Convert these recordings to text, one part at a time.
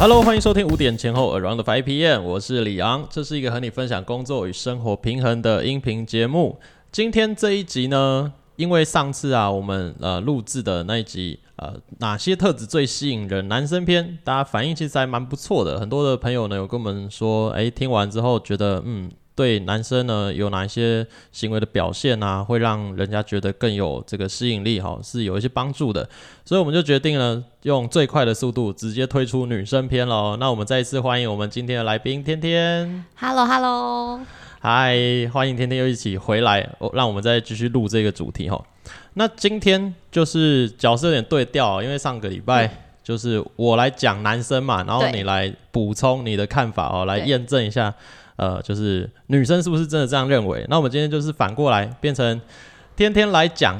Hello，欢迎收听五点前后 Around Five PM，我是李昂，这是一个和你分享工作与生活平衡的音频节目。今天这一集呢，因为上次啊，我们呃录制的那一集呃哪些特质最吸引人男生篇，大家反应其实还蛮不错的，很多的朋友呢有跟我们说，哎，听完之后觉得嗯。对男生呢，有哪一些行为的表现啊，会让人家觉得更有这个吸引力哈，是有一些帮助的，所以我们就决定了用最快的速度直接推出女生篇喽。那我们再一次欢迎我们今天的来宾天天。Hello，Hello，嗨，欢迎天天又一起回来，让我们再继续录这个主题哈。那今天就是角色有点对调，因为上个礼拜就是我来讲男生嘛，然后你来补充你的看法哦，来验证一下。呃，就是女生是不是真的这样认为？那我们今天就是反过来变成天天来讲，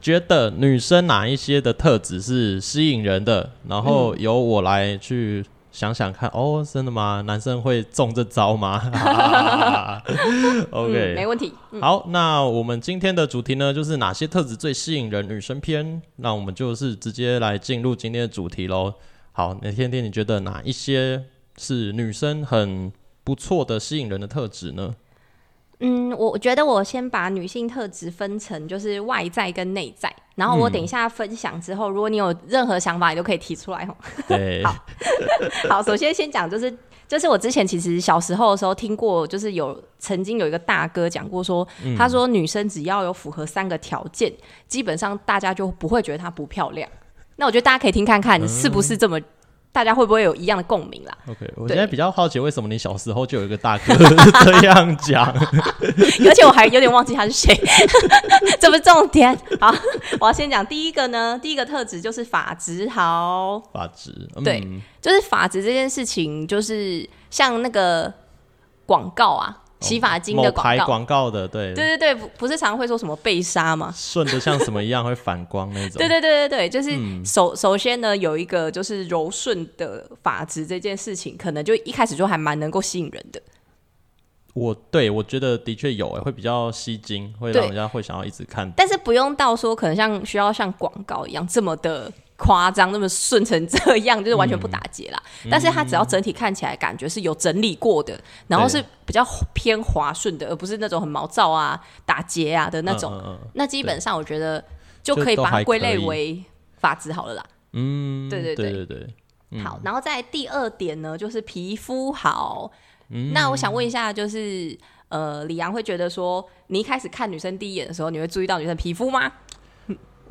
觉得女生哪一些的特质是吸引人的，然后由我来去想想看。哦，真的吗？男生会中这招吗？OK，没问题。好，那我们今天的主题呢，就是哪些特质最吸引人？女生篇。那我们就是直接来进入今天的主题喽。好，那天天你觉得哪一些是女生很？不错的吸引人的特质呢？嗯，我觉得我先把女性特质分成就是外在跟内在，然后我等一下分享之后，如果你有任何想法，你都可以提出来哦。对，好，好，首先先讲就是就是我之前其实小时候的时候听过，就是有曾经有一个大哥讲过说，他说女生只要有符合三个条件，基本上大家就不会觉得她不漂亮。那我觉得大家可以听看看是不是这么。大家会不会有一样的共鸣啦？OK，我现在比较好奇，为什么你小时候就有一个大哥 这样讲？而且我还有点忘记他是谁，这不是重点。好，我要先讲第一个呢，第一个特质就是发质好。发质，对，就是发质这件事情，就是像那个广告啊。洗发精的广告，广告的，对，对对对，不是常会说什么被杀吗？顺的像什么一样会反光那种。对对对对对，就是首首先呢，有一个就是柔顺的发质这件事情，可能就一开始就还蛮能够吸引人的。我对我觉得的确有诶，会比较吸睛，会让人家会想要一直看。但是不用到说可能像需要像广告一样这么的。夸张那么顺成这样，就是完全不打结啦。但是它只要整体看起来感觉是有整理过的，然后是比较偏滑顺的，而不是那种很毛躁啊、打结啊的那种。那基本上我觉得就可以把它归类为发质好了啦。嗯，对对对对对。好，然后在第二点呢，就是皮肤好。那我想问一下，就是呃，李阳会觉得说，你一开始看女生第一眼的时候，你会注意到女生皮肤吗？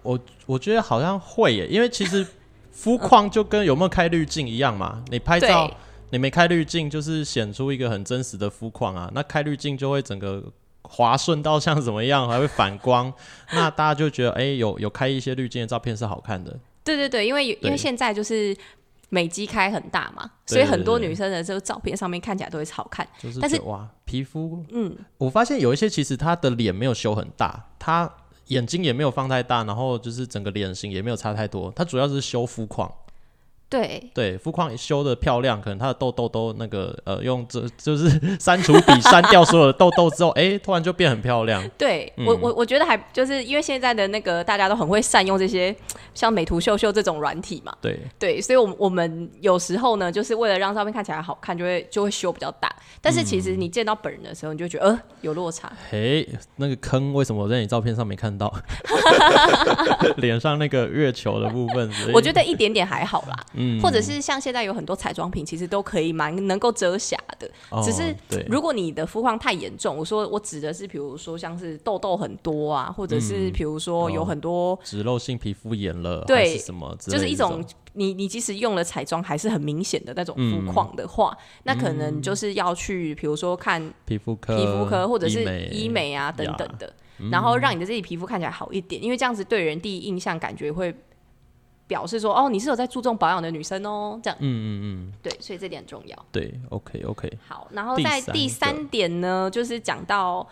我我觉得好像会耶，因为其实 肤况就跟有没有开滤镜一样嘛。你拍照你没开滤镜，就是显出一个很真实的肤况啊。那开滤镜就会整个滑顺到像怎么样，还会反光。那大家就觉得，哎，有有开一些滤镜的照片是好看的。对对对，因为因为现在就是美肌开很大嘛，所以很多女生的这个照片上面看起来都会好看。但是哇，皮肤，嗯，我发现有一些其实她的脸没有修很大，她。眼睛也没有放太大，然后就是整个脸型也没有差太多，它主要是修肤况。对对，肤况修的漂亮，可能他的痘痘都那个呃，用这 就是删除笔删掉所有的痘痘之后，哎，突然就变很漂亮。对我我我觉得还就是因为现在的那个大家都很会善用这些 像美图秀秀这种软体嘛。对对，所以，我我们有时候呢，就是为了让照片看起来好看，就会就会修比较大。但是其实你见到本人的时候，你就觉得呃有落差。嘿，那个坑为什么我在你照片上没看到？脸上那个月球的部分，我觉得一点点还好啦。嗯，或者是像现在有很多彩妆品，其实都可以蛮能够遮瑕的。只是如果你的肤况太严重，我说我指的是，比如说像是痘痘很多啊，或者是比如说有很多脂漏性皮肤炎了，对什么，就是一种你你即使用了彩妆还是很明显的那种肤况的话，那可能就是要去比如说看皮肤科、皮肤科或者是医美啊等等的，然后让你的自己皮肤看起来好一点，因为这样子对人第一印象感觉会。表示说哦，你是有在注重保养的女生哦，这样，嗯嗯嗯，对，所以这点很重要。对，OK OK。好，然后在第三点呢，就是讲到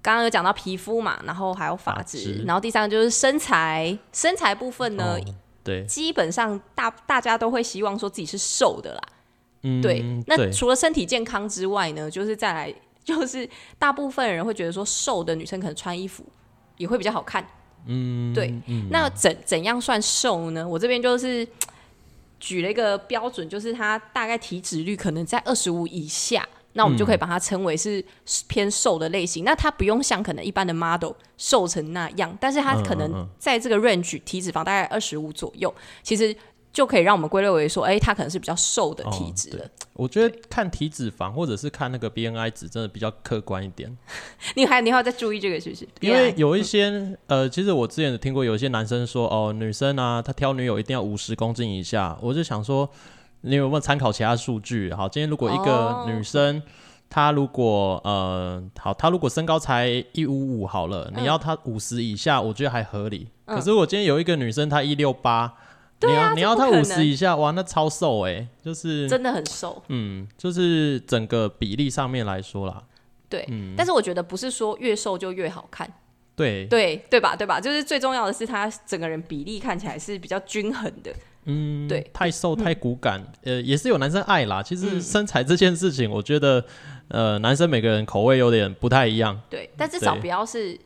刚刚有讲到皮肤嘛，然后还有发质，然后第三个就是身材，身材部分呢，对，基本上大大家都会希望说自己是瘦的啦，嗯，对。那除了身体健康之外呢，就是再来就是大部分人会觉得说瘦的女生可能穿衣服也会比较好看。嗯，对，那怎怎样算瘦呢？我这边就是 举了一个标准，就是他大概体脂率可能在二十五以下，那我们就可以把它称为是偏瘦的类型。那它不用像可能一般的 model 瘦成那样，但是它可能在这个 range 体脂肪大概二十五左右，其实就可以让我们归类为说，哎、他可能是比较瘦的体质哦。我觉得看体脂肪或者是看那个 BNI 值，真的比较客观一点。你还你还要再注意这个是不是？因为有一些呃，其实我之前有听过有一些男生说，哦，女生啊，她挑女友一定要五十公斤以下。我就想说，你有没有参考其他数据？好，今天如果一个哦女生，她如果呃，好，她如果身高才一五五好了，嗯你要她五十以下，我觉得还合理。可是我今天有一个女生，她一六八。你对啊要你要他五十以下，哇，那超瘦哎、就是真的很瘦，嗯，就是整个比例上面来说啦，对。嗯但是我觉得不是说越瘦就越好看，对，对对吧？对吧？就是最重要的是他整个人比例看起来是比较均衡的。嗯，对太瘦太骨感，呃，也是有男生爱啦。其嗯实身材这件事情，我觉得，呃，男生每个人口味有点不太一样。对，但至少不要是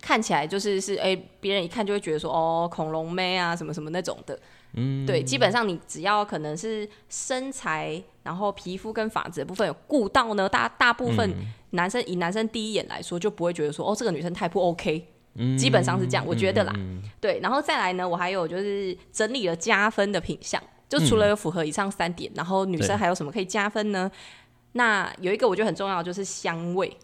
看起来就是是哎，别、人一看就会觉得说哦，恐龙妹啊，什么什么那种的。嗯，对，基本上你只要可能是身材，然后皮肤跟发质的部分有顾到呢，大大部分嗯男生、以男生第一眼来说，就不会觉得说哦，这个女生太不 OK。基本上是这样，我觉得啦。对，然后再来呢，我还有就是整理了加分的品相，就除了有符合以上三点，然后女生还有什么可以加分呢？那有一个我觉得很重要，就是香味。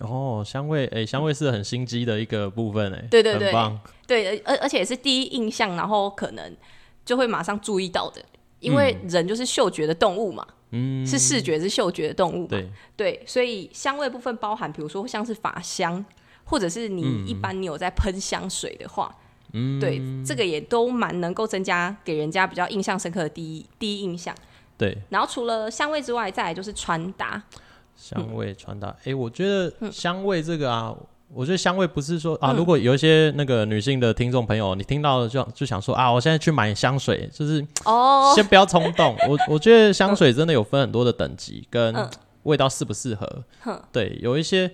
哦，香味，哎、香味是很心机的一个部分、哎，对对对。很棒。对，而而且也是第一印象，然后可能就会马上注意到的，因为人就是嗅觉的动物嘛，嗯，是视觉是嗅觉的动物嘛，对，对，所以香味部分包含，比如说像是法香，或者是你一般你有在喷香水的话，嗯，对，这个也都蛮能够增加给人家比较印象深刻的第一第一印象。对，然后除了香味之外，再来就是穿搭，香味传达。哎、我觉得嗯香味这个啊，我觉得香味不是说啊，嗯如果有一些那个女性的听众朋友，你听到了就就想说啊，我现在去买香水，就是哦，先不要冲动。我我觉得香水真的有分很多的等级，跟嗯味道适不适合。哼对，有一些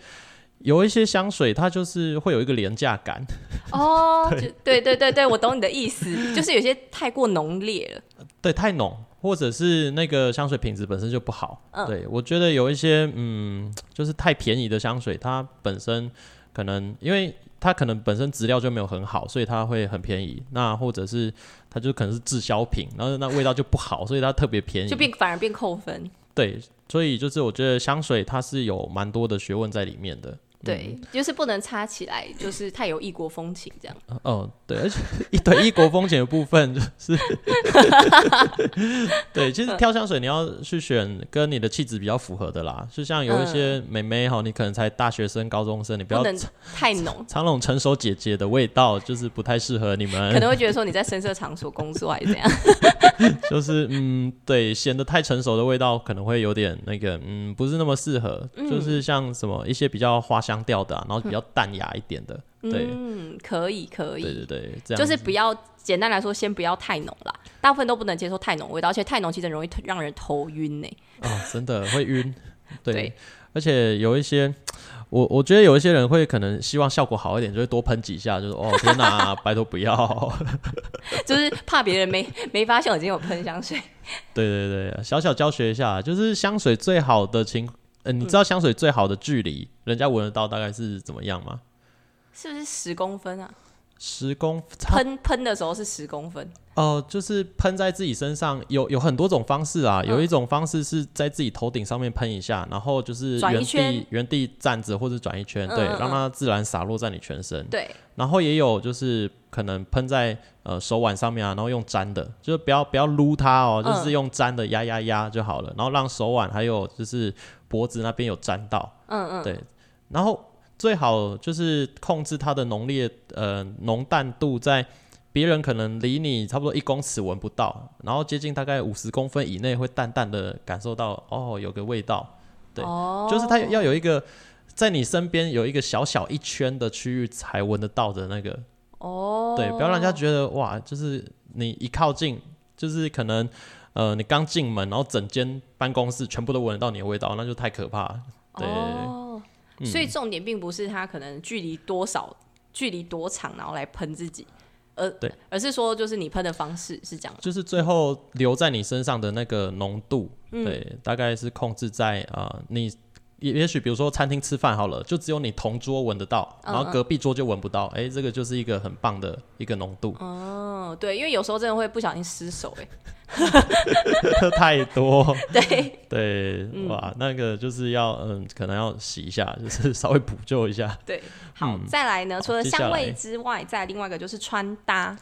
有一些香水，它就是会有一个廉价感。哦，对对对对，我懂你的意思，就是有些太过浓烈了。对，太浓，或者是那个香水品质本身就不好。嗯对我觉得有一些嗯，就是太便宜的香水，它本身可能因为它可能本身质料就没有很好，所以它会很便宜。那或者是它就可能是滞销品，然后那味道就不好，所以它特别便宜。就变反而变扣分，对，所以就是我觉得香水它是有蛮多的学问在里面的。对，就是不能插起来，就是太有异国风情这样。哦，对，而且 一对异国风情的部分就是，对，其实挑香水你要去选跟你的气质比较符合的啦。就像有一些美眉哈，你可能才大学生、高中生，你不要太浓，尝那种成熟姐姐的味道，就是不太适合你们可。能会觉得说你在深色场所工作还是怎样。就是嗯，对，显得太成熟的味道可能会有点那个，嗯，不是那么适合。就是像什么一些比较花香调的、啊，然后比较淡雅一点的，对，嗯，可以可以，对对对，这样就是不要简单来说，先不要太浓啦。大部分都不能接受太浓味道，而且太浓其实容易让人头晕呢。哦，真的会晕。对，对而且有一些，我我觉得有一些人会可能希望效果好一点，就会多喷几下，就是哦 天哪，拜托不要。就是怕别人没没发现我今天有喷香水。对对对，小小教学一下，就是香水最好的情，呃，你知道香水最好的距离，人家闻得到大概是怎么样吗？是不是十公分啊？十公差喷喷的时候是十公分，哦、就是喷在自己身上，有有很多种方式啊。嗯。有一种方式是在自己头顶上面喷一下，然后就是原地原地站着或者转一圈，对，让它自然洒落在你全身。对，然后也有就是可能喷在呃手腕上面啊，然后用粘的，就是不要不要撸它哦，嗯。就是用粘的压压压就好了，然后让手腕还有就是脖子那边有粘到，嗯嗯，对，然后最好就是控制它的浓烈呃浓淡度在。别人可能离你差不多一公尺闻不到，然后接近大概五十公分以内会淡淡的感受到哦有个味道，对哦，就是它要有一个在你身边有一个小小一圈的区域才闻得到的那个。哦，对，不要让人家觉得哇，就是你一靠近，就是可能呃，你刚进门，然后整间办公室全部都闻得到你的味道，那就太可怕了。对，哦，嗯所以重点并不是它可能距离多少、距离多长，然后来喷自己，而对，而是说就是你喷的方式是这样。就是最后留在你身上的那个浓度，嗯对，大概是控制在啊、呃你也也许比如说餐厅吃饭好了，就只有你同桌闻得到，嗯然后隔壁桌就闻不到，哎、这个就是一个很棒的一个浓度，哦，对，因为有时候真的会不小心失手、哎，太多，对，对，嗯。哇，那个就是要嗯，可能要洗一下，就是稍微补救一下，对，好，再来呢，除了香味之外，再另外一个就是穿搭。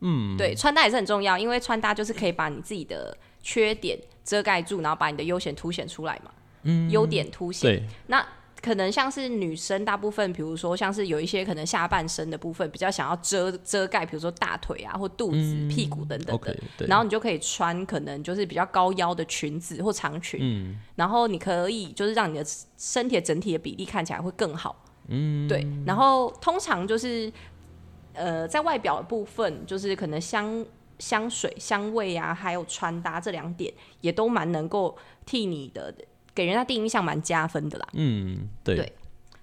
嗯，对，穿搭也是很重要，因为穿搭就是可以把你自己的缺点遮盖住，然后把你的优点凸显出来嘛。嗯，优点凸显。对，那可能像是女生，大部分比如说像是有一些可能下半身的部分比较想要遮遮盖，比如说大腿啊或肚子、屁股等等的。然后你就可以穿可能就是比较高腰的裙子或长裙，嗯，然后你可以就是让你的身体的整体的比例看起来会更好，嗯，对。然后通常就是呃，在外表的部分，就是可能香香水、香味啊，还有穿搭这两点，也都蛮能够替你的给人家第一印象蛮加分的啦。嗯，对，对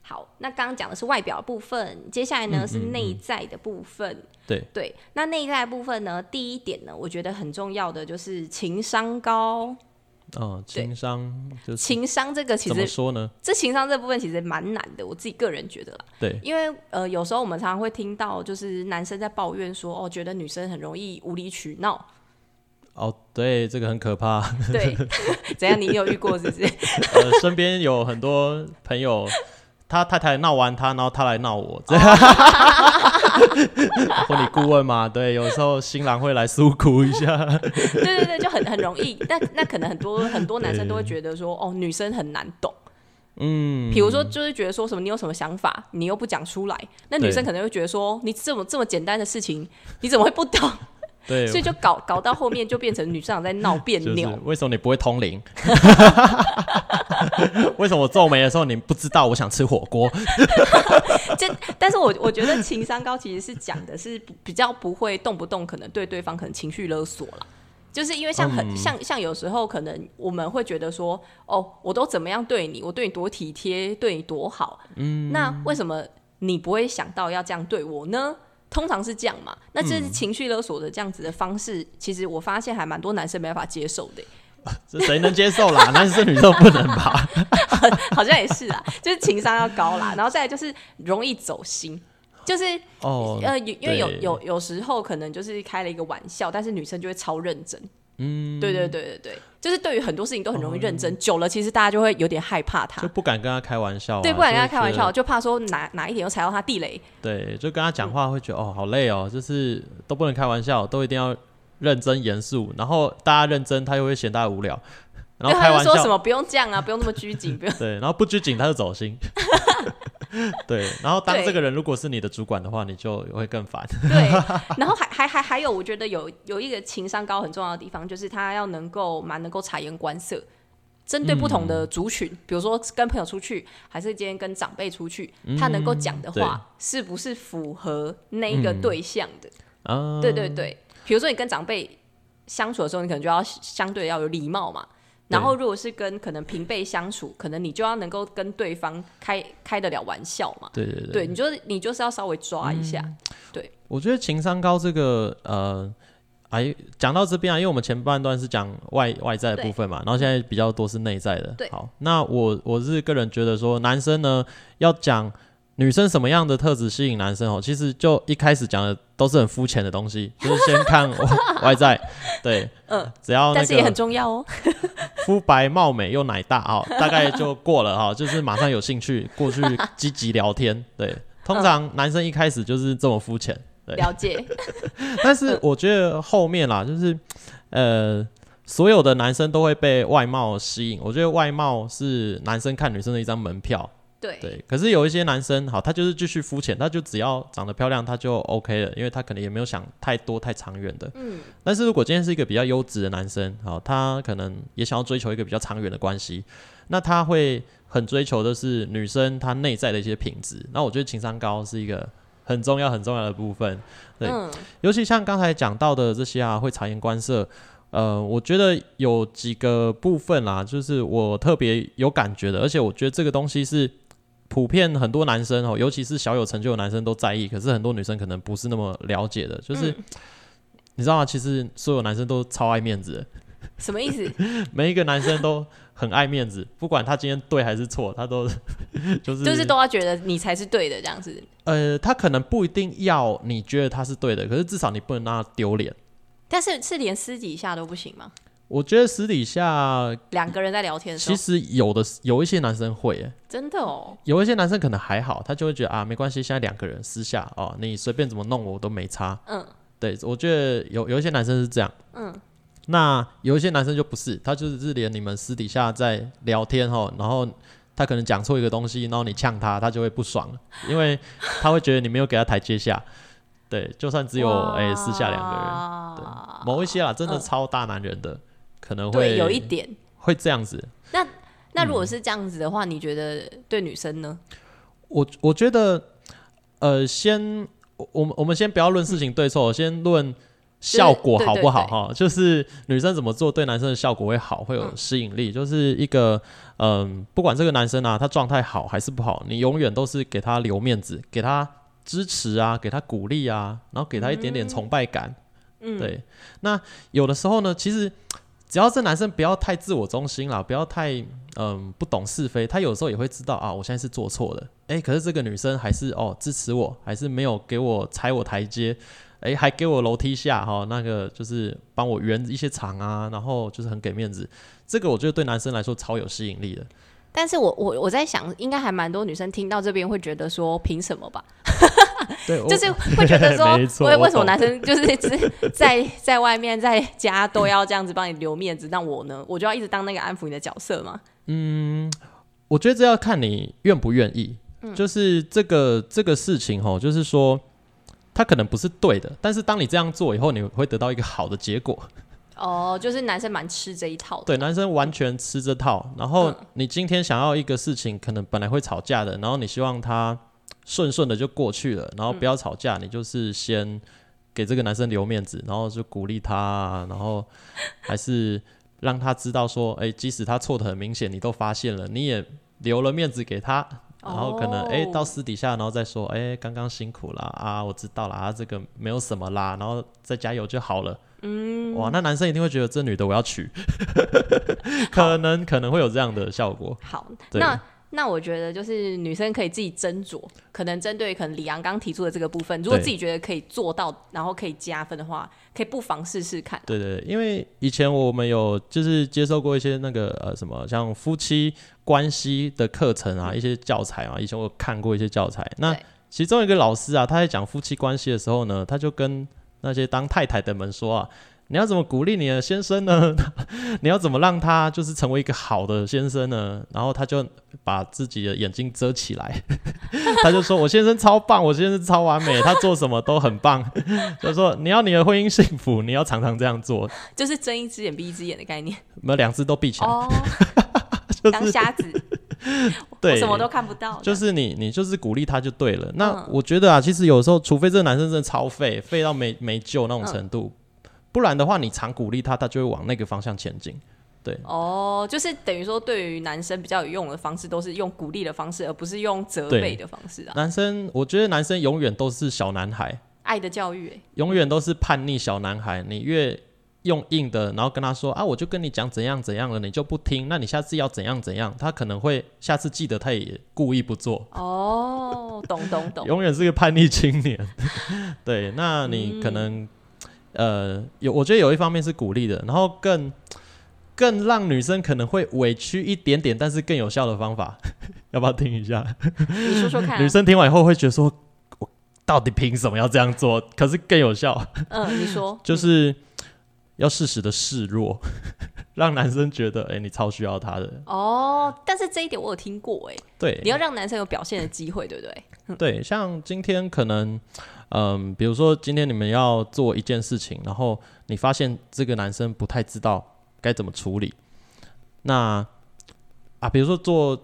好，那刚刚讲的是外表的部分，接下来呢、嗯是内在的部分。对对，那内在的部分呢，第一点呢，我觉得很重要的就是情商高。哦，情商就是情商这个其怎么实，说呢？这情商这部分其实蛮难的，我自己个人觉得啦。对，因为呃，有时候我们常常会听到，就是男生在抱怨说，哦，觉得女生很容易无理取闹。哦，对，这个很可怕。对，怎样？你有遇过是不是？呃，身边有很多朋友，他太太闹完他，然后他来闹我，这样。婚礼顾问嘛，对，有时候新郎会来诉苦一下。对对对，就很很容易。那那可能很多很多男生都会觉得说，哦，女生很难懂。嗯，比如说，就是觉得说什么你有什么想法，你又不讲出来，那女生可能会觉得说，你这么这么简单的事情，你怎么会不懂？对，所以就搞搞到后面就变成女生长在闹别就是扭。为什么你不会通灵？为什么我皱眉的时候你不知道我想吃火锅？这，但是我我觉得情商高其实是讲的是比较不会动不动可能对对方可能情绪勒索了。就是因为像很、像像有时候可能我们会觉得说，哦，我都怎么样对你，我对你多体贴，对你多好，嗯，那为什么你不会想到要这样对我呢？通常是这样嘛，那这是情绪勒索的这样子的方式，其实我发现还蛮多男生没办法接受的，这谁能接受啦？男生女生不能吧？好像也是啊，就是情商要高啦，然后再来就是容易走心，就是哦，呃，因为有有有时候可能就是开了一个玩笑，但是女生就会超认真。嗯，对对对对对，就是对于很多事情都很容易认真，久了其实大家就会有点害怕他就，不敢跟他开玩笑、啊，对，不敢跟他开玩笑，就怕说哪哪一点又踩到他地雷。对，就跟他讲话会觉得、哦，好累哦，就是都不能开玩笑，都一定要认真严肃，然后大家认真，他又会嫌大家无聊，然后开玩笑，就说什么不用这样啊，不用那么拘谨，不用。对，然后不拘谨他就走心，对，然后当这个人如果是你的主管的话，你就会更烦，对，然后还还还还有，我觉得有有一个情商高很重要的地方，就是他要能够蛮能够察言观色。针对不同的族群，比如说跟朋友出去，还是今天跟长辈出去，他能够讲的话是不是符合那一个对象的？啊，对对对，比如说你跟长辈相处的时候，你可能就要相对要有礼貌嘛。然后如果是跟可能平辈相处，可能你就要能够跟对方开开得了玩笑嘛。对对对，对，你就是你就是要稍微抓一下。对我觉得情商高这个呃，哎，讲到这边啊，因为我们前半段是讲外外在的部分嘛，然后现在比较多是内在的。对好，那我我是个人觉得说，男生呢要讲女生什么样的特质吸引男生哦，其实就一开始讲的都是很肤浅的东西，就是先看外在，对，嗯，只要那但是也很重要哦。肤白貌美又奶大哦，大概就过了哈、就是马上有兴趣过去积极聊天，对。通常男生一开始就是这么肤浅，对了解，但是我觉得后面啦，就是呃，所有的男生都会被外貌吸引。我觉得外貌是男生看女生的一张门票，对对。可是有一些男生，好，他就是继续肤浅，他就只要长得漂亮，他就 OK 了，因为他可能也没有想太多太长远的。嗯。但是如果今天是一个比较优质的男生，好，他可能也想要追求一个比较长远的关系，那他会很追求的是女生她内在的一些品质。那我觉得情商高是一个很重要很重要的部分。对嗯，尤其像刚才讲到的这些啊，会察言观色。呃，我觉得有几个部分啦，就是我特别有感觉的，而且我觉得这个东西是普遍很多男生哦，尤其是小有成就的男生都在意，可是很多女生可能不是那么了解的，就是、你知道吗？其实所有男生都超爱面子的，什么意思？每一个男生都很爱面子，不管他今天对还是错，他都 就是就是都要觉得你才是对的这样子。呃，他可能不一定要你觉得他是对的，可是至少你不能让他丢脸。但是是连私底下都不行吗？我觉得私底下两个人在聊天的时其候，实有的有一些男生会、欸，真的哦，有一些男生可能还好，他就会觉得啊，没关系，现在两个人私下哦，你随便怎么弄我都没差。嗯，对，我觉得有有一些男生是这样，嗯，那有一些男生就不是，他就是连你们私底下在聊天哈，然后他可能讲错一个东西，然后你呛他，他就会不爽，因为他会觉得你没有给他台阶下。对，就算只有哎、私下两个人，某一些啊，真的嗯超大男人的，可能会有一点。会这样子。那那如果是这样子的话，你觉得对女生呢？我我觉得，呃，先我我们我们先不要论事情对错，先论效果好不好哈。就是女生怎么做对男生的效果会好，会有吸引力。就是一个嗯、不管这个男生啊，他状态好还是不好，你永远都是给他留面子，给他支持啊，给他鼓励啊，然后给他一点点崇拜感。嗯，对，那有的时候呢，其实只要这男生不要太自我中心啦，不要太嗯不懂是非，他有时候也会知道啊，我现在是做错的，诶，可是这个女生还是哦支持我，还是没有给我踩我台阶，诶，还给我楼梯下哈、那个就是帮我圆一些场啊，然后就是很给面子，这个我觉得对男生来说超有吸引力的。但是我我我在想，应该还蛮多女生听到这边会觉得说，凭什么吧？对，就是会觉得说 为为什么男生就是只在在外面在家都要这样子帮你留面子，那我呢，我就要一直当那个安抚你的角色吗？嗯我觉得这要看你愿不愿意。就是这个这个事情吼，就是说，他可能不是对的，但是当你这样做以后，你会得到一个好的结果。哦，就是男生蛮吃这一套的。对，男生完全吃这套。然后嗯你今天想要一个事情，可能本来会吵架的，然后你希望他顺顺的就过去了，然后不要吵架，你就是先给这个男生留面子，然后就鼓励他啊，然后还是让他知道说，哎、即使他错的很明显，你都发现了，你也留了面子给他。然后可能哎、哦到私底下，然后再说哎，刚刚辛苦啦啊，我知道啦，啊，这个没有什么啦，然后再加油就好了。嗯，哇，那男生一定会觉得这女的我要娶，可能可能会有这样的效果。好，对那那我觉得就是女生可以自己斟酌，可能针对可能李阳刚提出的这个部分，如果自己觉得可以做到，然后可以加分的话，可以不妨试试看。对对，对因为以前我们有就是接受过一些那个呃什么像夫妻关系的课程啊，一些教材啊，以前我看过一些教材。那其中一个老师啊，他在讲夫妻关系的时候呢，他就跟那些当太太的们说啊。你要怎么鼓励你的先生呢？你要怎么让他就是成为一个好的先生呢？然后他就把自己的眼睛遮起来，他就说：“我先生超棒，我先生超完美，他做什么都很棒。” 就说你要你的婚姻幸福，你要常常这样做，就是睁一只眼闭一只眼的概念。没有两只都闭起来，哦，就是当瞎子，我对，什么都看不到，就是你你就是鼓励他就对了。那嗯。我觉得啊，其实有时候，除非这个男生真的超废，废到没没救那种程度，不然的话，你常鼓励他，他就会往那个方向前进。对哦，就是等于说，对于男生比较有用的方式，都是用鼓励的方式，而不是用责备的方式啊。男生，我觉得男生永远都是小男孩，爱的教育、欸，永远都是叛逆小男孩。你越用硬的，然后跟他说啊，我就跟你讲怎样怎样了，你就不听，那你下次要怎样怎样，他可能会下次记得，他也故意不做。哦，懂懂懂，永远是个叛逆青年。对，那你可能、呃有，我觉得有一方面是鼓励的，然后更更让女生可能会委屈一点点，但是更有效的方法，要不要听一下？你说说看、啊。女生听完以后会觉得说，我到底凭什么要这样做？可是更有效，嗯，你说，就是要适时的示弱，让男生觉得，哎、你超需要他的。哦，但是这一点我有听过、欸，哎，对，你要让男生有表现的机会，对不对？对，像今天可能，嗯，比如说今天你们要做一件事情，然后你发现这个男生不太知道该怎么处理，那啊，比如说做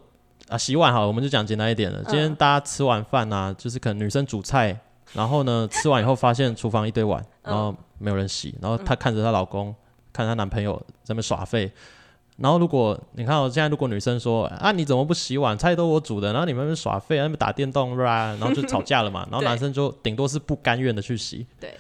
啊洗碗好了，我们就讲简单一点的。今天嗯大家吃完饭啊，就是可能女生煮菜，然后呢吃完以后发现厨房一堆碗，然后没有人洗，然后她看着她老公，看她男朋友在那耍废，然后如果你看我现在如果女生说啊你怎么不洗碗，菜都我煮的，然后你们耍废，在那边打电动，啦，然后就吵架了嘛，然后男生就顶多是不甘愿的去洗。对，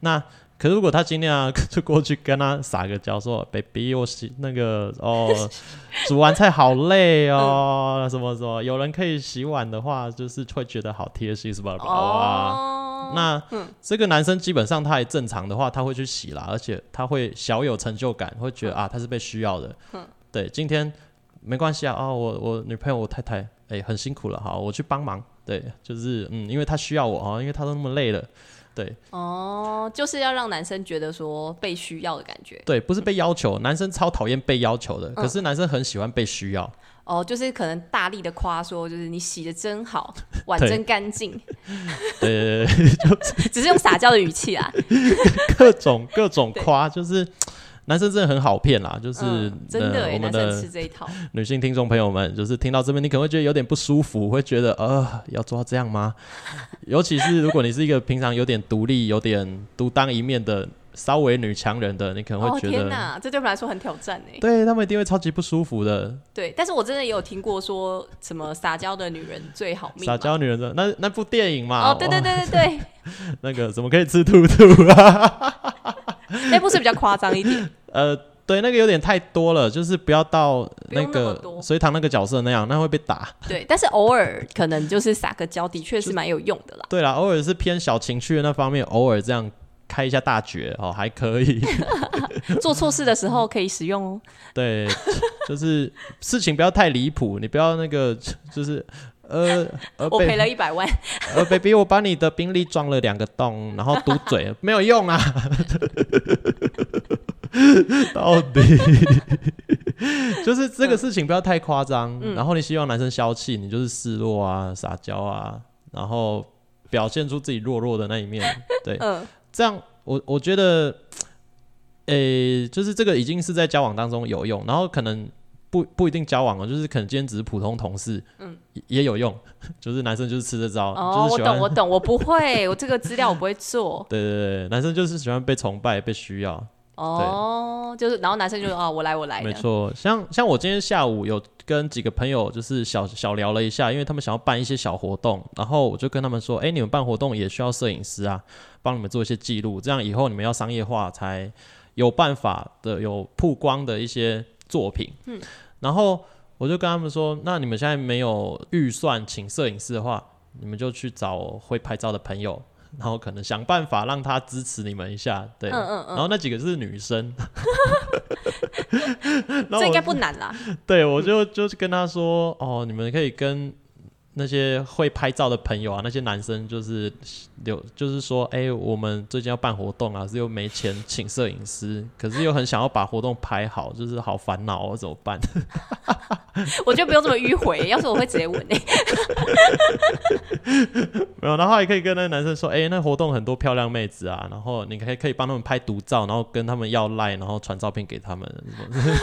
那可是如果他今天啊就过去跟他撒个娇说，baby 我洗那个哦，煮完菜好累哦，什么什么，有人可以洗碗的话，就是会觉得好贴心，是吧？哇。哦，那、这个男生基本上他也正常的话，他会去洗啦，而且他会小有成就感，会觉得、啊他是被需要的。对，今天没关系啊，啊，我我女朋友我太太哎、很辛苦了，好，我去帮忙。对，就是嗯，因为他需要我啊，因为他都那么累了。对哦，就是要让男生觉得说被需要的感觉。对，不是被要求，男生超讨厌被要求的，可是男生很喜欢被需要。哦，就是可能大力的夸说，就是你洗的真好，碗真干净，对对对，只是用撒娇的语气啊。各种各种夸，就是男生真的很好骗啦，就是、嗯，真的我们男生的吃这一套。女性听众朋友们，就是听到这边，你可能会觉得有点不舒服，会觉得呃，要做到这样吗？尤其是如果你是一个平常有点独立、有点独当一面的稍微女强人的，你可能哦会觉得，天哪，这对我们来说很挑战哎。对他们一定会超级不舒服的。对，但是我真的也有听过说什么撒娇的女人最好命。撒娇女人的那那部电影嘛，哦，对对，对对对，那个怎么可以吃兔兔啊？那部是比较夸张一点。呃，对，那个有点太多了，就是不要到那个那隋唐那个角色那样，那会被打。对，但是偶尔可能就是撒个娇，的确是蛮有用的啦。对啦，偶尔是偏小情趣的那方面，偶尔这样开一下大绝哦，还可以。做错事的时候可以使用哦。对，就是事情不要太离谱，你不要那个就是呃呃我赔了一百万，呃，baby，我把你的宾利撞了两个洞，然后堵嘴，没有用啊。到底就是这个事情不要太夸张，嗯然后你希望男生消气，你就是示弱啊、撒娇啊，然后表现出自己弱弱的那一面，对，嗯，这样我我觉得，诶、就是这个已经是在交往当中有用，然后可能不不一定交往了，就是可能今天只是普通同事，嗯，也有用，就是男生就是吃这招，哦，就是我懂，我懂，我不会，我这个资料我不会做。对对对，男生就是喜欢被崇拜、被需要，哦，就是，然后男生就说哦，我来，我来。没错。像像我今天下午有跟几个朋友就是小小聊了一下，因为他们想要办一些小活动，然后我就跟他们说，哎、你们办活动也需要摄影师啊，帮你们做一些记录，这样以后你们要商业化才有办法的有曝光的一些作品。嗯，然后我就跟他们说，那你们现在没有预算请摄影师的话，你们就去找会拍照的朋友。然后可能想办法让他支持你们一下，对，嗯嗯嗯然后那几个是女生，这应该不难啦。对，我就就是跟他说，哦，你们可以跟那些会拍照的朋友啊，那些男生就是有，就是说，哎、我们最近要办活动啊，是又没钱请摄影师，可是又很想要把活动拍好，就是好烦恼哦，怎么办？我觉得不用这么迂回，要是我会直接问诶。没有，然后还可以跟那个男生说，哎、那活动很多漂亮妹子啊，然后你可以可以帮他们拍独照，然后跟他们要赖，然后传照片给他们，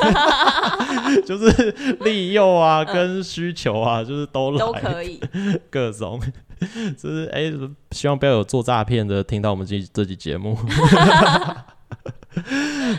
就是利诱啊，跟需求啊，就是都来，都可以。各种，就是哎、希望不要有做诈骗的听到我们这这期节目。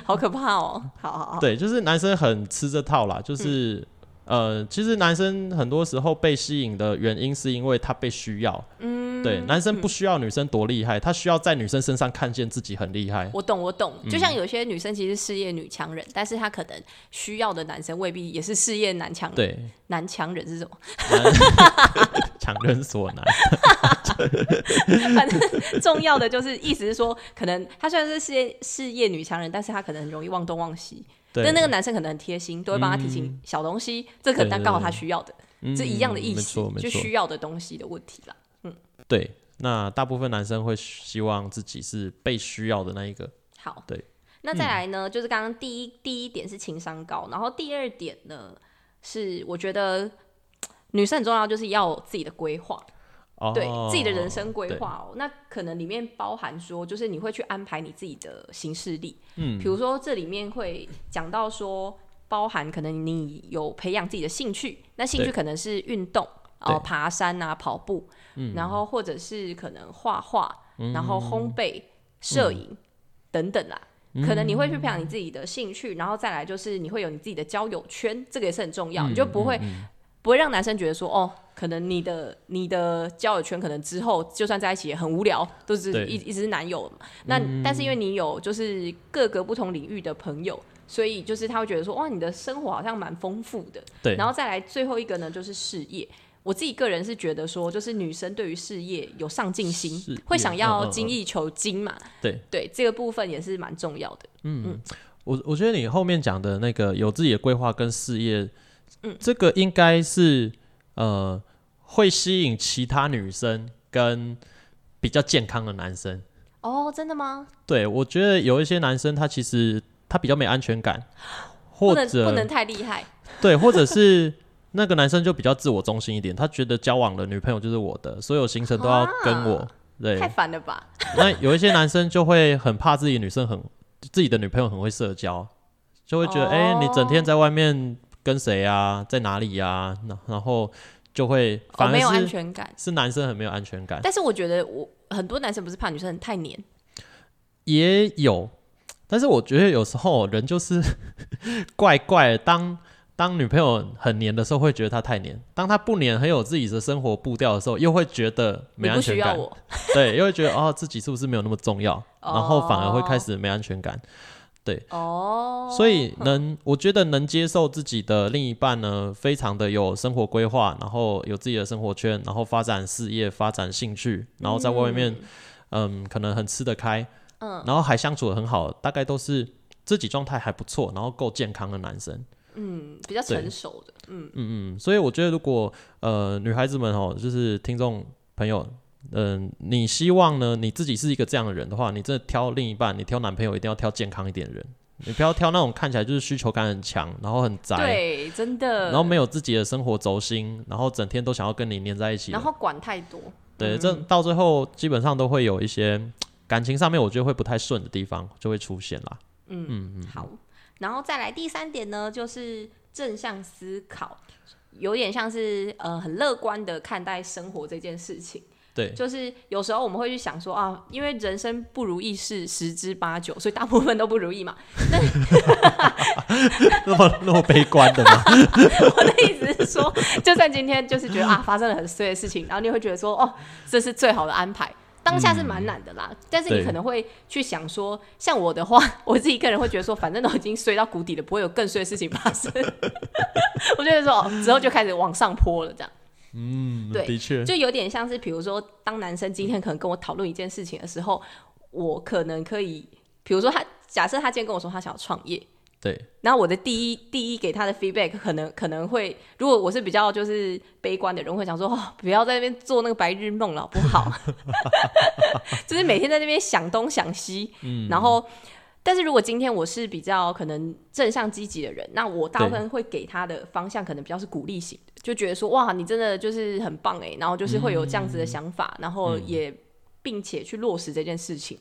好可怕哦！好好好，对，就是男生很吃这套啦，就是、呃，其实男生很多时候被吸引的原因是因为他被需要。嗯，对，男生不需要女生多厉害，他需要在女生身上看见自己很厉害。我懂，我懂。嗯就像有些女生其实事业女强人，但是她可能需要的男生未必也是事业男强人。对，男强人是什么？强人所难。反正重要的就是意思是说，可能她虽然是事业事业女强人，但是她可能很容易忘东忘西。对，但那个男生可能很贴心，都会帮他提醒小东西，这可能但刚好他需要的，嗯这一样的意思。就需要的东西的问题啦。对，那大部分男生会希望自己是被需要的那一个。好，对。那再来呢，就是刚刚第一第一点是情商高，然后第二点呢是我觉得女生很重要，就是要有自己的规划，哦，对自己的人生规划哦。那可能里面包含说，就是你会去安排你自己的行事历，嗯，比如说这里面会讲到说，包含可能你有培养自己的兴趣，那兴趣可能是运动。哦，对爬山啊，跑步，嗯，然后或者是可能画画，然后烘焙、摄影、等等啦。可能你会去培养你自己的兴趣，然后再来就是你会有你自己的交友圈，这个也是很重要，你就不会不会让男生觉得说哦，可能你的你的交友圈可能之后就算在一起也很无聊，都是一一直是男友嘛。那但是因为你有就是各个不同领域的朋友。所以就是他会觉得说，哇，你的生活好像蛮丰富的。对，然后再来最后一个呢，就是事业。我自己个人是觉得说，就是女生对于事业有上进心业，会想要精益求精嘛。对对，这个部分也是蛮重要的。嗯我我觉得你后面讲的那个有自己的规划跟事业，嗯这个应该是呃会吸引其他女生跟比较健康的男生。哦，真的吗？对我觉得有一些男生他其实他比较没安全感，或者不能太厉害。对，或者是那个男生就比较自我中心一点，他觉得交往的女朋友就是我的，所有行程都要跟我。对太，烦了吧？那有一些男生就会很怕自己女生很自己的女朋友很会社交，就会觉得哎、你整天在外面跟谁啊，在哪里呀、啊？然然后就会哦，没有反而是、安全感。是男生很没有安全感，但是我觉得我很多男生不是怕女生太黏，也有，但是我觉得有时候人就是 怪怪的。当当女朋友很黏的时候，会觉得她太黏；当她不黏，很有自己的生活步调的时候，又会觉得没安全感。对，又会觉得哦，自己是不是没有那么重要，然后反而会开始没安全感。对。哦，所以能，我觉得能接受自己的另一半呢，非常的有生活规划，然后有自己的生活圈，然后发展事业、发展兴趣，然后在外面，嗯。可能很吃得开，嗯。然后还相处的很好，大概都是自己状态还不错，然后够健康的男生。嗯比较成熟的，嗯嗯嗯，所以我觉得如果呃女孩子们哦，就是听众朋友。嗯，你希望呢？你自己是一个这样的人的话，你真的挑另一半，你挑男朋友一定要挑健康一点的人，你不要挑那种看起来就是需求感很强，然后很宅，对，真的。然后没有自己的生活轴心，然后整天都想要跟你黏在一起。然后管太多，对，这到最后基本上都会有一些感情上面，我觉得会不太顺的地方就会出现啦。嗯好，然后再来第三点呢，就是正向思考，有点像是呃很乐观的看待生活这件事情。对，就是有时候我们会去想说啊，因为人生不如意事十之八九，所以大部分都不如意嘛。那么那么悲观的吗？我的意思是说，就算今天就是觉得啊发生了很衰的事情，然后你会觉得说哦，这是最好的安排。当下是蛮难的啦，但是你可能会去想说，像我的话，我自己个人会觉得说，反正都已经衰到谷底了，不会有更衰的事情发生。我觉得说，哦之后就开始往上坡了，这样。嗯，对的确，就有点像是，比如说，当男生今天可能跟我讨论一件事情的时候，我可能可以，比如说他假设他今天跟我说他想要创业，对，然后我的第一第一给他的 feedback 可能可能会，如果我是比较就是悲观的人，会想说哦，不要在那边做那个白日梦了，好不好？就是每天在那边想东想西，嗯然后。但是如果今天我是比较可能正向积极的人，那我大部分会给他的方向可能比较是鼓励型的，就觉得说哇，你真的就是很棒哎，然后就是会有这样子的想法，然后也并且去落实这件事情。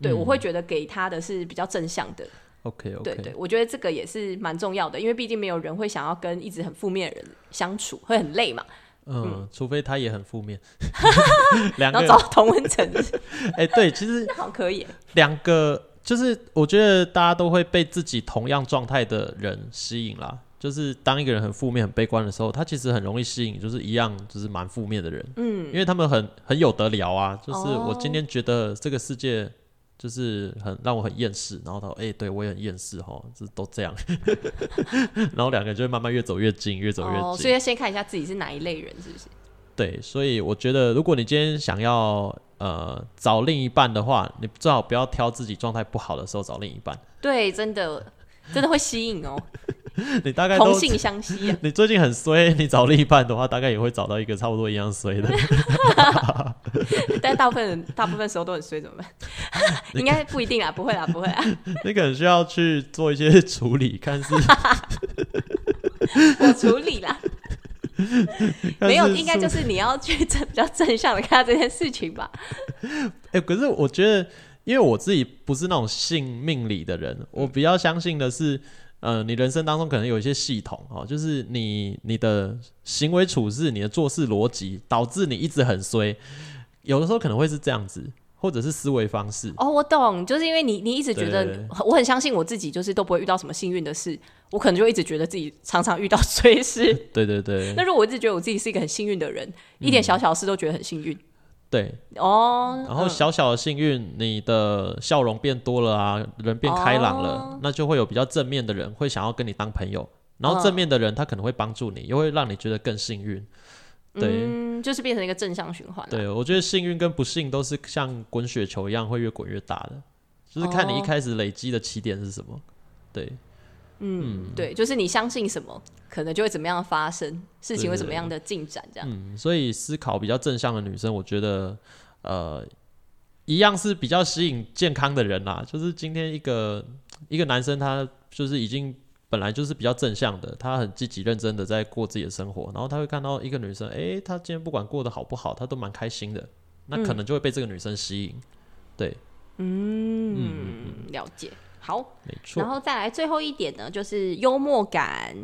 对，我会觉得给他的是比较正向的。OK OK，对对，我觉得这个也是蛮重要的，因为毕竟没有人会想要跟一直很负面的人相处，会很累嘛。嗯，除非他也很负面，两个然后找同温层，哎、对，其实那 好可以。两个就是我觉得大家都会被自己同样状态的人吸引啦。就是当一个人很负面、很悲观的时候，他其实很容易吸引，就是一样就是蛮负面的人。嗯，因为他们很很有得聊啊。就是哦我今天觉得这个世界就是很让我很厌世，然后他说：“哎、对我也很厌世哈，这都这样。”然后两个人就会慢慢越走越近，越走越哦，近。所以要先看一下自己是哪一类人，是不是？对，所以我觉得，如果你今天想要呃找另一半的话，你最好不要挑自己状态不好的时候找另一半。对，真的真的会吸引哦，你大概同性相吸啊。你最近很衰，你找另一半的话，大概也会找到一个差不多一样衰的。但大部分人大部分时候都很衰，怎么办？应该不一定啦，不会啦，不会啊。你可能需要去做一些 处理，看是我处理啦。没有，应该就是你要去正比较正向的看待这件事情吧。哎、可是我觉得，因为我自己不是那种信命理的人，我比较相信的是，呃，你人生当中可能有一些系统哦，就是你你的行为处事、你的做事逻辑，导致你一直很衰。有的时候可能会是这样子，或者是思维方式。哦，我懂，就是因为你你一直觉得对我很相信我自己，就是都不会遇到什么幸运的事，我可能就一直觉得自己常常遇到衰事。对对对 那如果我一直觉得我自己是一个很幸运的人，一点小小事都觉得很幸运，对，哦，然后小小的幸运，你的笑容变多了啊，人变开朗了，哦那就会有比较正面的人会想要跟你当朋友，然后嗯正面的人他可能会帮助你，又会让你觉得更幸运。对，嗯，就是变成一个正向循环了。对我觉得幸运跟不幸都是像滚雪球一样会越滚越大的，就是看你一哦开始累积的起点是什么。对，嗯，对，就是你相信什么，可能就会怎么样发生，事情会怎么样的进展，这样。嗯，所以思考比较正向的女生，我觉得呃，一样是比较吸引健康的人啦。就是今天一个一个男生，他就是已经本来就是比较正向的，他很积极认真的在过自己的生活，然后他会看到一个女生，诶，她今天不管过得好不好，她都蛮开心的，那可能就会被这个女生吸引。对，嗯，了解。好，没错然。后再来最后一点呢，就是幽默感，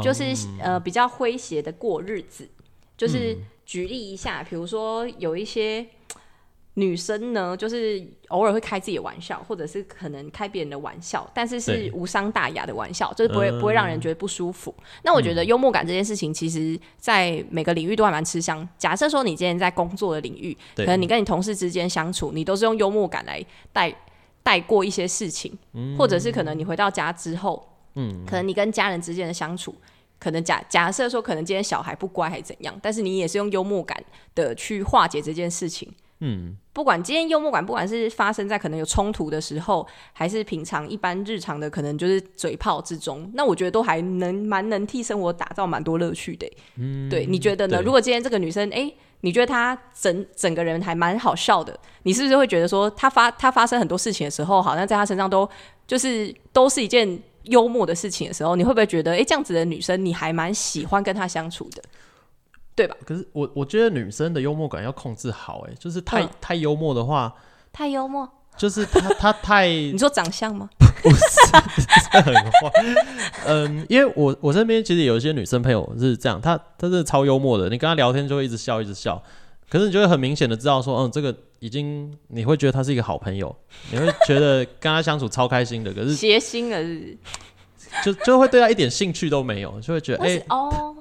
就是、呃比较诙谐的过日子。就是举例一下，比如说有一些女生呢，就是偶尔会开自己的玩笑，或者是可能开别人的玩笑，但是是无伤大雅的玩笑，就是不会、嗯不会让人觉得不舒服。那我觉得幽默感这件事情，其实在每个领域都还蛮吃香。假设说你今天在工作的领域，可能你跟你同事之间相处，你都是用幽默感来带带过一些事情，或者是可能你回到家之后，嗯，可能你跟家人之间的相处，可能假假设说，可能今天小孩不乖还是怎样，但是你也是用幽默感的去化解这件事情。嗯，不管今天幽默感，不管是发生在可能有冲突的时候，还是平常一般日常的，可能就是嘴炮之中，那我觉得都还能蛮能替生活打造蛮多乐趣的。嗯，对，你觉得呢？如果今天这个女生，哎、你觉得她整整个人还蛮好笑的，你是不是会觉得说，她发她发生很多事情的时候，好像在她身上都就是都是一件幽默的事情的时候，你会不会觉得，哎、这样子的女生你还蛮喜欢跟她相处的？对吧？可是我我觉得女生的幽默感要控制好、欸，就是太、嗯太幽默的话，太幽默，就是她她太 你说长相吗？不是很坏。嗯，因为我我身边其实有一些女生朋友是这样，她她是超幽默的，你跟她聊天就会一直笑一直笑，可是你就会很明显的知道说，嗯，这个已经你会觉得她是一个好朋友，你会觉得跟她相处超开心的，可是谐星了是不是？就就会对他一点兴趣都没有，就会觉得哎、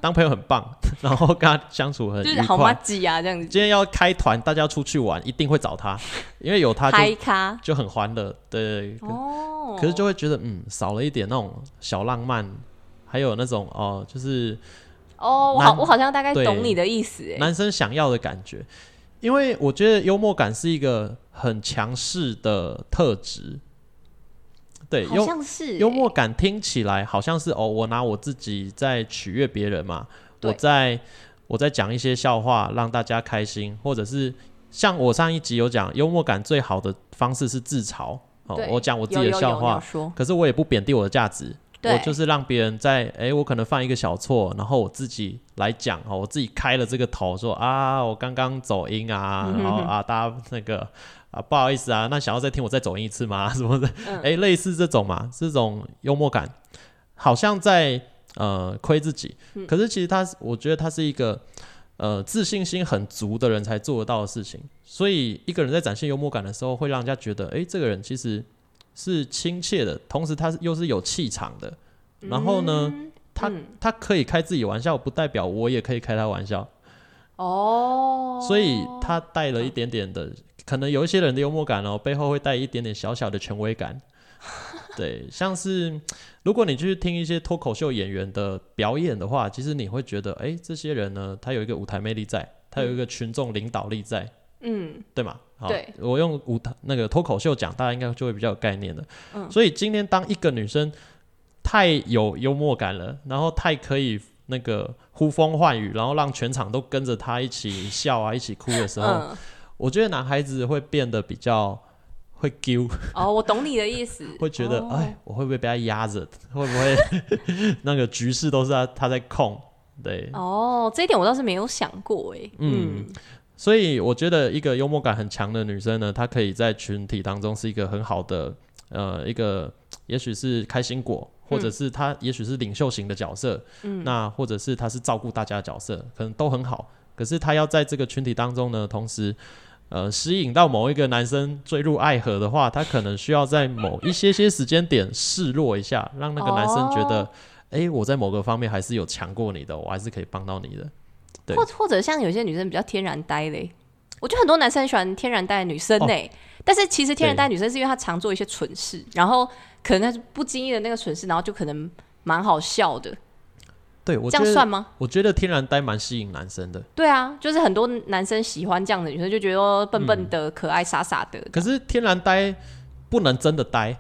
当朋友很棒，然后跟他相处很愉就是好妈快。鸡啊，这样子今天要开团，大家要出去玩，一定会找他，因为有他就 就很欢乐，对。可哦。可是就会觉得，嗯，少了一点那种小浪漫，还有那种哦、就是哦，我好，我好像大概懂你的意思哎。男生想要的感觉。因为我觉得幽默感是一个很强势的特质。对，好幽像是欸幽默感听起来好像是哦，我拿我自己在取悦别人嘛，我在我在讲一些笑话让大家开心，或者是像我上一集有讲，幽默感最好的方式是自嘲。哦，我讲我自己的笑话可是我也不贬低我的价值，对我就是让别人在哎、我可能犯一个小错，然后我自己来讲哦，我自己开了这个头说啊，我刚刚走音啊，嗯然后啊，大家那个啊不好意思啊，那想要再听我再走音一次吗？什么的，嗯。哎、类似这种嘛，这种幽默感，好像在呃亏自己，嗯。可是其实他，我觉得他是一个。呃，自信心很足的人才做得到的事情，所以一个人在展现幽默感的时候，会让人家觉得，哎、这个人其实是亲切的，同时他又是有气场的。然后呢，他嗯。他可以开自己玩笑，不代表我也可以开他玩笑，哦，所以他带了一点点的，可能有一些人的幽默感哦，背后会带一点点小小的权威感。对，像是如果你去听一些脱口秀演员的表演的话，其实你会觉得，哎、这些人呢，他有一个舞台魅力在，他有一个群众领导力在，嗯，对吗？好对，我用舞台那个脱口秀讲，大家应该就会比较有概念的。嗯，所以今天当一个女生太有幽默感了，然后太可以那个呼风唤雨，然后让全场都跟着她一起笑啊，一起哭的时候，嗯，我觉得男孩子会变得比较会丢，哦，我懂你的意思，会觉得哦。哎、我会不会被他压着？会不会？那个局势都是他他在控？对，哦，这一点我倒是没有想过哎，嗯，所以我觉得一个幽默感很强的女生呢，她可以在群体当中是一个很好的呃一个，也许是开心果，或者是她也许是领袖型的角色，嗯，那或者是她是照顾大家的角色，可能都很好。可是她要在这个群体当中呢，同时呃吸引到某一个男生坠入爱河的话，他可能需要在某一些些时间点示弱一下，让那个男生觉得，哎、我在某个方面还是有强过你的，我还是可以帮到你的。对。或或者像有些女生比较天然呆嘞，我觉得很多男生喜欢天然呆的女生呢、哦。但是其实天然呆的女生是因为她常做一些蠢事，然后可能她是不经意的那个蠢事，然后就可能蛮好笑的，对我，这样算吗？我觉得天然呆蛮吸引男生的。对啊，就是很多男生喜欢这样的女生，就觉得哦笨笨的、可爱、傻傻的。嗯可是天然呆不能真的呆，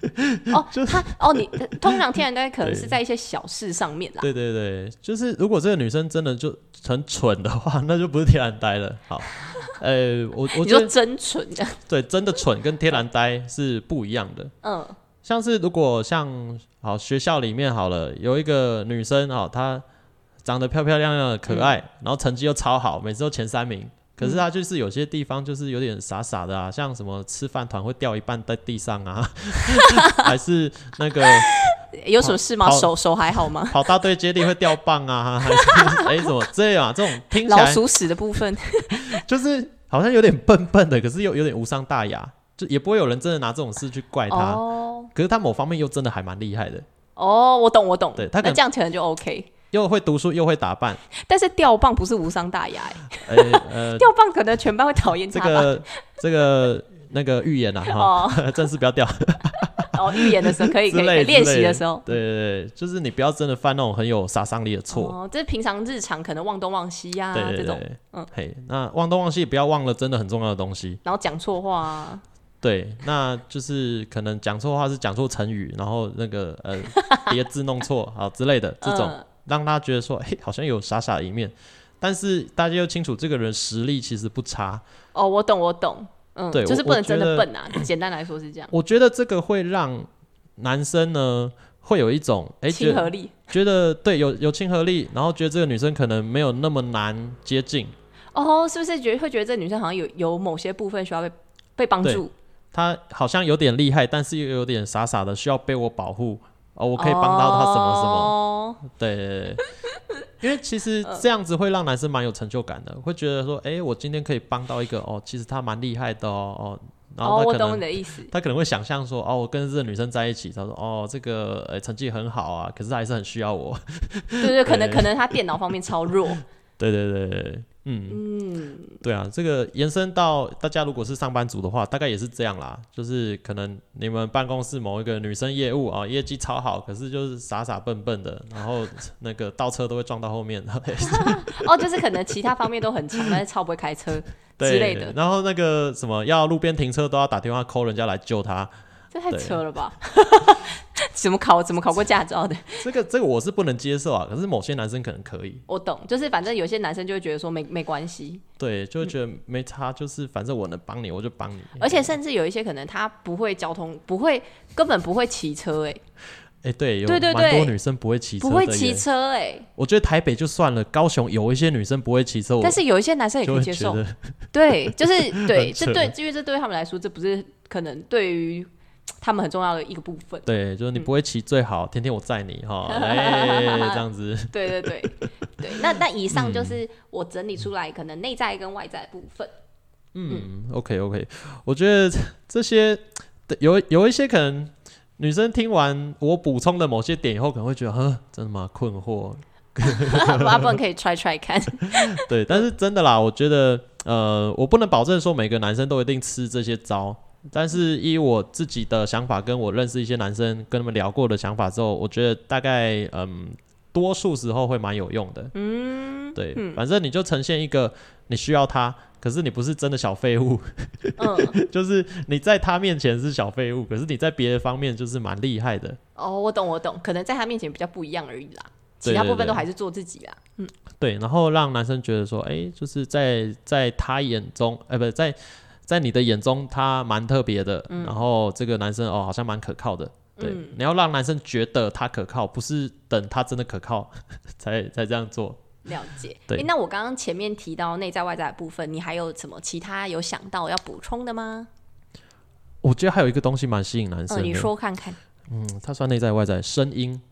哦，他哦，你通常天然呆可能是在一些小事上面啦。对对对，就是如果这个女生真的就很蠢的话，那就不是天然呆了。好，呃，我我觉得真蠢的，对，真的蠢跟天然呆是不一样的。嗯，像是如果像好学校里面好了，有一个女生哦，她长得漂漂亮亮的、可爱，然后成绩又超好，每次都前三名。可是她就是有些地方就是有点傻傻的啊，像什么吃饭团会掉一半在地上啊，还是那个 有什么事吗？手手还好吗？跑大队接力会掉棒啊，还是哎、怎么这样啊？这种听起来老鼠屎的部分，就是好像有点笨笨的，可是又有点无伤大雅，就也不会有人真的拿这种事去怪他。哦可是他某方面又真的还蛮厉害的，哦，我懂我懂，对他可能那这样可能就 OK。又会读书又会打扮，但是吊棒不是无伤大雅、欸，哎呃，掉棒可能全班会讨厌这他吧？个这个那个预言啊，哈，哦。正式不要掉哦，预言的时候可以可以可以练习的时候，对对对，就是你不要真的犯那种很有杀伤力的错。哦，这是平常日常可能忘东忘西呀、对对这种，对，嗯。嘿，那忘东忘西，不要忘了真的很重要的东西。然后讲错话啊，对，那就是可能讲错话是讲错成语，然后那个呃叠字弄错啊之类的这种，嗯让他觉得说，嘿，好像有傻傻的一面，但是大家又清楚这个人实力其实不差。哦，我懂我懂，嗯，对就是不能真的笨啊，简单来说是这样，我觉得这个会让男生呢会有一种哎亲和力。觉得对有有亲和力，然后觉得这个女生可能没有那么难接近，哦，是不是觉得会觉得这女生好像有有某些部分需要被被帮助？她好像有点厉害，但是又有点傻傻的，需要被我保护。哦，我可以帮到他什么什么，么？对因为其实这样子会让男生蛮有成就感的，会觉得说，哎、我今天可以帮到一个哦，其实他蛮厉害的哦哦，然后哦，他可能、我懂你的意思。他可能会想象说，哦，我跟这个女生在一起，他说，哦，这个呃成绩很好啊，可是他还是很需要我，对对，可能 可能他电脑方面超弱。对对对对，嗯嗯，对啊，这个延伸到大家如果是上班族的话，大概也是这样啦，就是可能你们办公室某一个女生业务啊，业绩超好，可是就是傻傻笨笨的，然后 那个倒车都会撞到后面，哦，就是可能其他方面都很强，但是超不会开车之类的，然后那个什么要路边停车都要打电话 call 人家来救他，这太扯了吧？怎么考怎么考过驾照的？这个这个我是不能接受啊，可是某些男生可能可以，我懂，就是反正有些男生就会觉得说没没关系，对，就会觉得没差，就是反正我能帮你我就帮你，而且甚至有一些可能他不会交通，不会根本不会骑车，哎，哎、对，有蛮多女生不会骑车不会，骑车，哎，我觉得台北就算了，高雄有一些女生不会骑车，但是有一些男生也就可以接受，对，就是对，这对，因为这对他们来说，这不是可能对于 他们很重要的一个部分。对，就是你不会骑最好，天天我载你哈，嗯 哎、这样子，对对对对，那那以上嗯就是我整理出来可能内在跟外在的部分。嗯，OK OK，我觉得这些有有一些可能女生听完我补充的某些点以后，可能会觉得，呵，真的吗？困惑，阿不然可以 try try 看。对，但是真的啦，我觉得，呃，我不能保证说每个男生都一定吃这些招，但是依我自己的想法，跟我认识一些男生跟他们聊过的想法之后，我觉得大概，嗯，多数时候会蛮有用的。嗯，对，反正你就呈现一个你需要他，可是你不是真的小废物，嗯，就是你在他面前是小废物，可是你在别的方面就是蛮厉害的。哦，我懂我懂，可能在他面前比较不一样而已啦，其他部分都还是做自己啦。嗯对，然后让男生觉得说，哎、就是在在他眼中，哎、不在在你的眼中，他蛮特别的。然后这个男生哦，好像蛮可靠的。对，嗯你要让男生觉得他可靠，不是等他真的可靠 才才这样做。了解。对诶那我刚刚前面提到内在外在的部分，你还有什么其他有想到要补充的吗？我觉得还有一个东西蛮吸引男生嗯，的，你说看看。嗯，他算内在外在声音。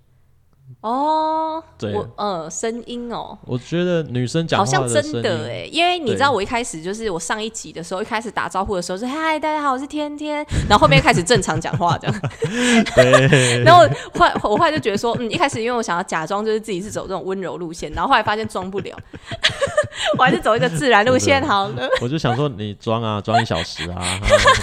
哦，对。我呃声音哦，我觉得女生讲话好像真，的哎，因为你知道我一开始就是我上一集的时候，一开始打招呼的时候是嗨大家好，我是天天，然后后面开始正常讲话这样，对，然后后来我后来就觉得说，嗯，一开始因为我想要假装就是自己是走这种温柔路线，然后后来发现装不了，我还是走一个自然路线好了。我就想说你装啊，装一小时啊，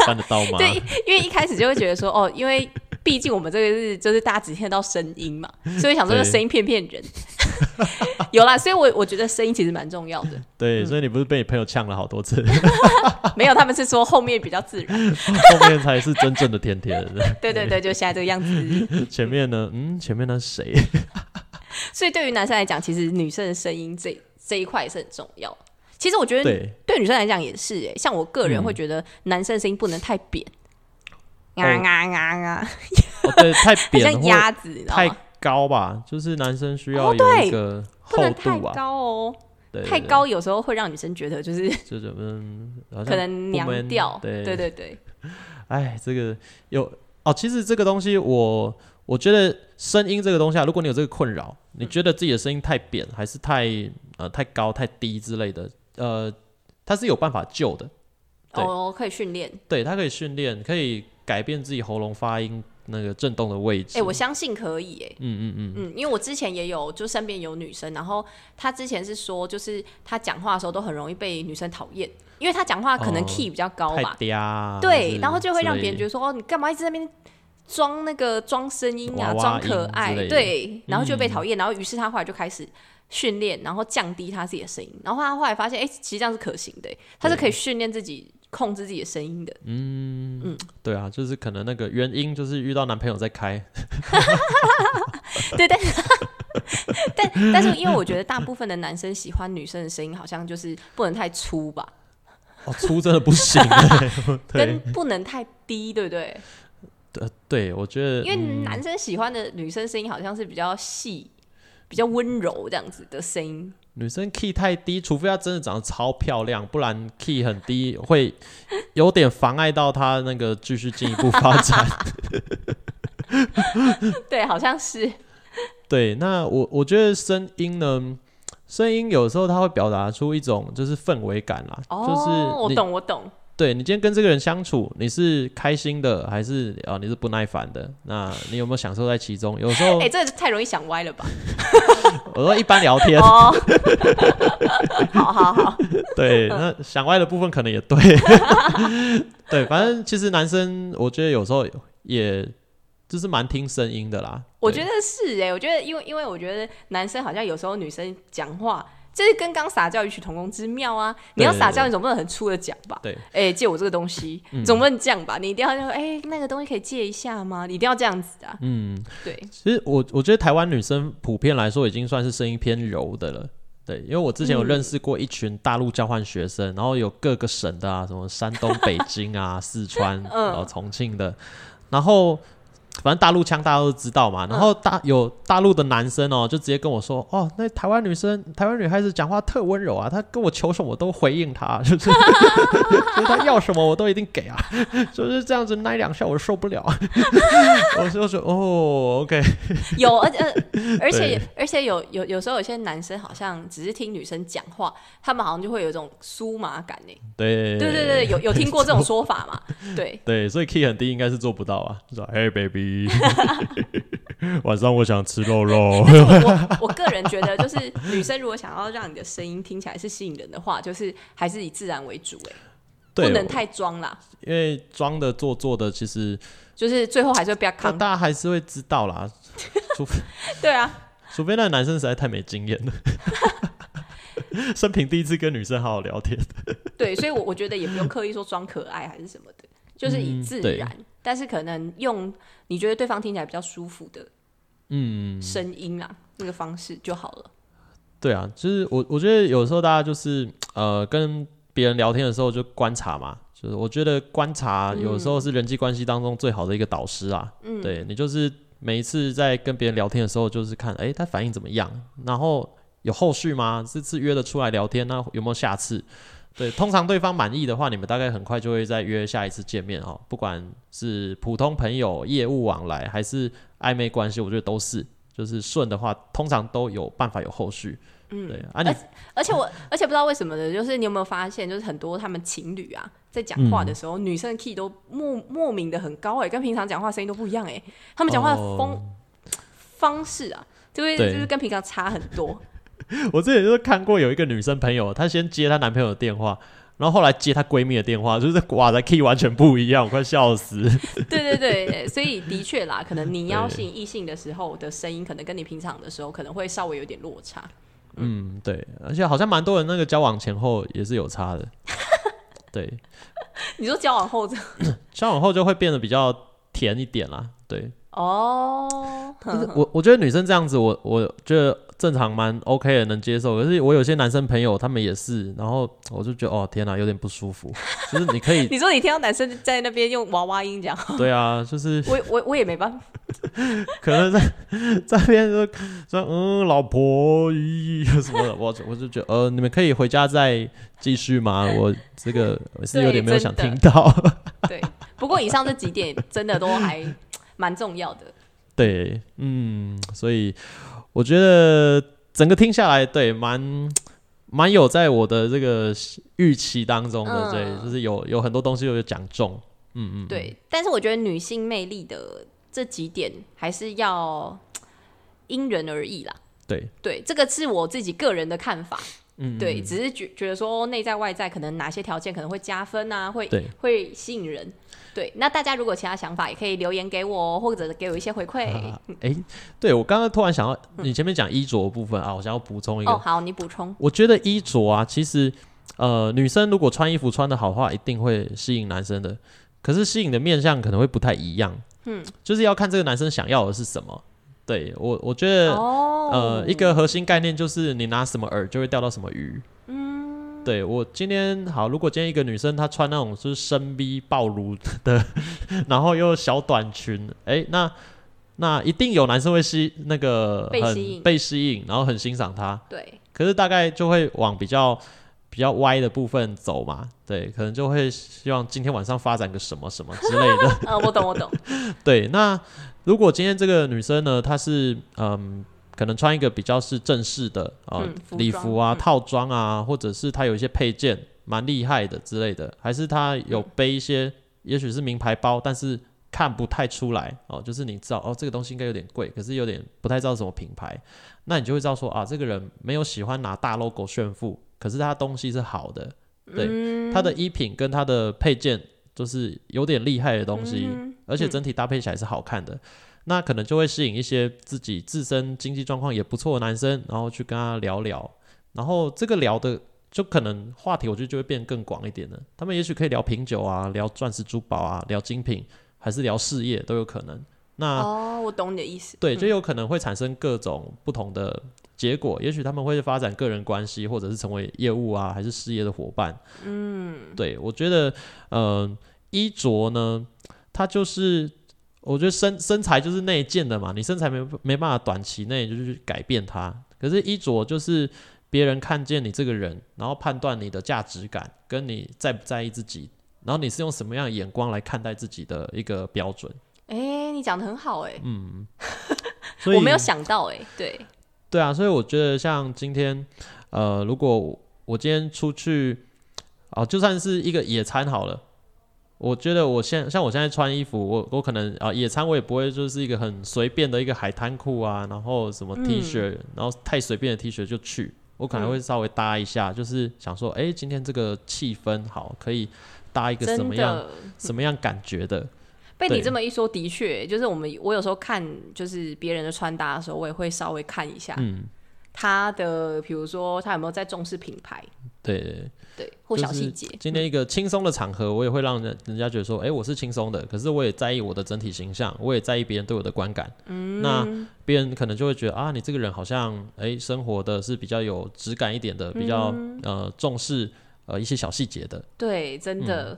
办得到吗？对，因为一开始就会觉得说，哦，因为毕竟我们这个是就是大家只听得到声音嘛，所以想说声音骗骗人。有啦，所以我我觉得声音其实蛮重要的。对，所以你不是被你朋友呛了好多次，没有，他们是说后面比较自然。后面才是真正的甜甜。对对对，就现在这个样子。前面呢，嗯，前面那是谁？所以对于男生来讲，其实女生的声音这这一块也是很重要。其实我觉得对，女生来讲也是哎，像我个人嗯会觉得男生的声音不能太扁，哦啊啊啊啊，哦，对，太扁或像鸭子，太？高吧，就是男生需要有一个不厚能太度啊，高哦，对，对太高有时候会让女生觉得就是对就是嗯，可能娘不 man，调。对对对对，哎，这个有哦，其实这个东西我我觉得声音这个东西啊，如果你有这个困扰，你觉得自己的声音太扁，还是太呃太高、太低之类的，呃，它是有办法救的。对哦，可以训练。对，它可以训练，可以改变自己喉咙发音那个震动的位置。哎，我相信可以哎。嗯嗯嗯，嗯，因为我之前也有，就身边有女生，然后她之前是说，就是她讲话的时候都很容易被女生讨厌，因为她讲话可能哦 key 比较高太嘛，对，然后就会让别人觉得得说，哦，你干嘛一直在那边装那个装声音啊，装可爱对，然后就被嗯讨厌，然后于是他后来就开始训练，然后降低他自己的声音，然后他后来发现，哎，其实这样是可行的，他是可以训练自己控制自己的声音的，嗯嗯。对啊，就是可能那个原因就是遇到男朋友在开，对，但 但但是因为我觉得大部分的男生喜欢女生的声音，好像就是不能太粗吧，哦，粗真的不行 跟不能太低，对不对？对对，我觉得因为嗯。男生喜欢的女生声音好像是比较细、比较温柔这样子的声音。女生 key 太低，除非她真的长得超漂亮，不然 key 很低会有点妨碍到她那个继续进一步发展。对，好像是。对，那我我觉得声音呢，声音有时候它会表达出一种就是氛围感啦，哦，就是我懂，我懂。对你今天跟这个人相处，你是开心的还是啊、你是不耐烦的？那你有没有享受在其中？有时候哎、这太容易想歪了吧？我说一般聊天，哦，好好好，对，那想歪的部分可能也对，对，反正其实男生我觉得有时候也就是蛮听声音的啦。我觉得是哎、我觉得因为因为我觉得男生好像有时候女生讲话。这是跟刚撒娇异曲同工之妙啊！你要撒娇，你总不能很粗的讲吧？对，哎、借我这个东西，嗯总不能这样吧？你一定要说，哎、那个东西可以借一下吗？你一定要这样子啊！嗯，对，其实我我觉得台湾女生普遍来说已经算是声音偏柔的了。对，因为我之前有嗯认识过一群大陆交换学生，然后有各个省的啊，什么山东、北京啊、四川，嗯然后重庆的，然后反正大陆腔大家都知道嘛。然嗯后大有大陆的男生哦，就直接跟我说，哦，那台湾女生、台湾女孩子讲话特温柔啊，她跟我求什么我都回应她，就是 就是她要什么我都一定给啊，就是这样子奶两下我受不了，我就说哦，OK。有，而且，而且而且有有有时候有些男生好像只是听女生讲话，他们好像就会有一种酥麻感呢。对对对对，有有听过这种说法嘛？对，对，所以 key 很低应该是做不到啊。就说 Hey 晚上我想吃肉肉。我 我个人觉得，就是女生如果想要让你的声音听起来是吸引人的话，就是还是以自然为主，哎，不，能太装啦，因为装的做作的，其实就是最后还是会被他大家还是会知道啦，除非 对啊，除非那个男生实在太没经验了。生平第一次跟女生好好聊天，对，所以我我觉得也不用刻意说装可爱还是什么的，就是以自然，但是可能用你觉得对方听起来比较舒服的嗯，声音啊，那个方式就好了。对啊，就是我我觉得有时候大家就是呃跟别人聊天的时候就观察嘛，就是我觉得观察有时候是人际关系当中最好的一个导师啊。嗯，对你就是每一次在跟别人聊天的时候，就是看哎、诶他反应怎么样，然后有后续吗？这次约得出来聊天，那有没有下次？对，通常对方满意的话，你们大概很快就会再约下一次见面哦。不管是普通朋友、业务往来，还是暧昧关系，我觉得都是。就是顺的话，通常都有办法有后续。嗯，对啊，你而且我而且不知道为什么的，就是你有没有发现，就是很多他们情侣啊，在讲话的时候，女生的 key 都莫莫名的很高哎，跟平常讲话声音都不一样哎，他们讲话的风方式啊，就会就是跟平常差很多。我之前就是看过有一个女生朋友，她先接她男朋友的电话。然后后来接她闺蜜的电话，就是哇的 key 完全不一样，我快笑死。对对对，所以的确啦，可能你邀请异性的时候的声音，可能跟你平常的时候可能会稍微有点落差。嗯，对，而且好像蛮多人那个交往前后也是有差的。对，你说交往后，交往后就会变得比较甜一点啦。对，哦，我我觉得女生这样子，我我觉得。正常蛮 OK 的，能接受。可是我有些男生朋友，他们也是，然后我就觉得哦，天哪，有点不舒服。就是你可以，你说你听到男生在那边用娃娃音讲，对啊，就是 我我我也没办法，可能在在那边说说嗯，老婆咦什么的，我我就觉得呃，你们可以回家再继续吗？我这个是有点没有想听到。对，不过以上这几点真的都还蛮重要的。对，嗯，所以。我觉得整个听下来，对，蛮蛮有在我的这个预期当中的，对，就是有有很多东西有讲中，嗯嗯，对。但是我觉得女性魅力的这几点还是要因人而异啦，对。对，这个是我自己个人的看法，嗯，对，只是觉觉得说内在外在可能哪些条件可能会加分啊，会会吸引人。对，那大家如果其他想法，也可以留言给我，或者给我一些回馈。哎，对我刚刚突然想到，你前面讲衣着部分啊，我想要补充一个。哦，好，你补充。我觉得衣着啊，其实呃，女生如果穿衣服穿的好的话，一定会吸引男生的。可是吸引的面相可能会不太一样。嗯，就是要看这个男生想要的是什么。对我，我觉得呃，一个核心概念就是你拿什么饵，就会钓到什么鱼。对我今天好，如果今天一个女生她穿那种就是深 V 暴露的，然后又小短裙，哎，那那一定有男生会吸那个很被吸引，然后很欣赏她。对，可是大概就会往比较比较歪的部分走嘛。对，可能就会希望今天晚上发展个什么什么之类的。呃，我懂，我懂。对，那如果今天这个女生呢，她是嗯。可能穿一个比较是正式的啊礼服啊套装啊，或者是她有一些配件蛮厉害的之类的，还是她有背一些，也许是名牌包，但是看不太出来哦，就是你知道哦这个东西应该有点贵，可是有点不太知道什么品牌，那你就会知道说啊这个人没有喜欢拿大 logo 炫富，可是他东西是好的，对他的衣品跟他的配件都是有点厉害的东西，而且整体搭配起来是好看的。那可能就会吸引一些自己自身经济状况也不错的男生，然后去跟他聊聊，然后这个聊的就可能话题，我觉得就会变更广一点了。他们也许可以聊品酒啊，聊钻石珠宝啊，聊精品，还是聊事业都有可能。那哦，我懂你的意思。对，就有可能会产生各种不同的结果。也许他们会发展个人关系，或者是成为业务啊，还是事业的伙伴。嗯，对，我觉得，嗯，衣着呢，它就是。我觉得身身材就是内建的嘛，你身材没没办法短期内就去改变它。可是衣着就是别人看见你这个人，然后判断你的价值感，跟你在不在意自己，然后你是用什么样的眼光来看待自己的一个标准。哎，你讲的很好哎。嗯，所以我没有想到哎，对。对啊，所以我觉得像今天，呃，如果我今天出去，哦，就算是一个野餐好了。我觉得我现像我现在穿衣服，我我可能啊野餐我也不会就是一个很随便的一个海滩裤啊，然后什么 T 恤，然后太随便的 T 恤就去，我可能会稍微搭一下，就是想说，哎，今天这个气氛好，可以搭一个什么样什么样感觉的。被你这么一说，的确，就是我们我有时候看就是别人的穿搭的时候，我也会稍微看一下，嗯，他的比如说他有没有在重视品牌。对对，或小细节。今天一个轻松的场合，我也会让人人家觉得说，哎，我是轻松的。可是我也在意我的整体形象，我也在意别人对我的观感。嗯，那别人可能就会觉得啊，你这个人好像哎，生活的是比较有质感一点的，比较呃重视呃一些小细节的。对，真的，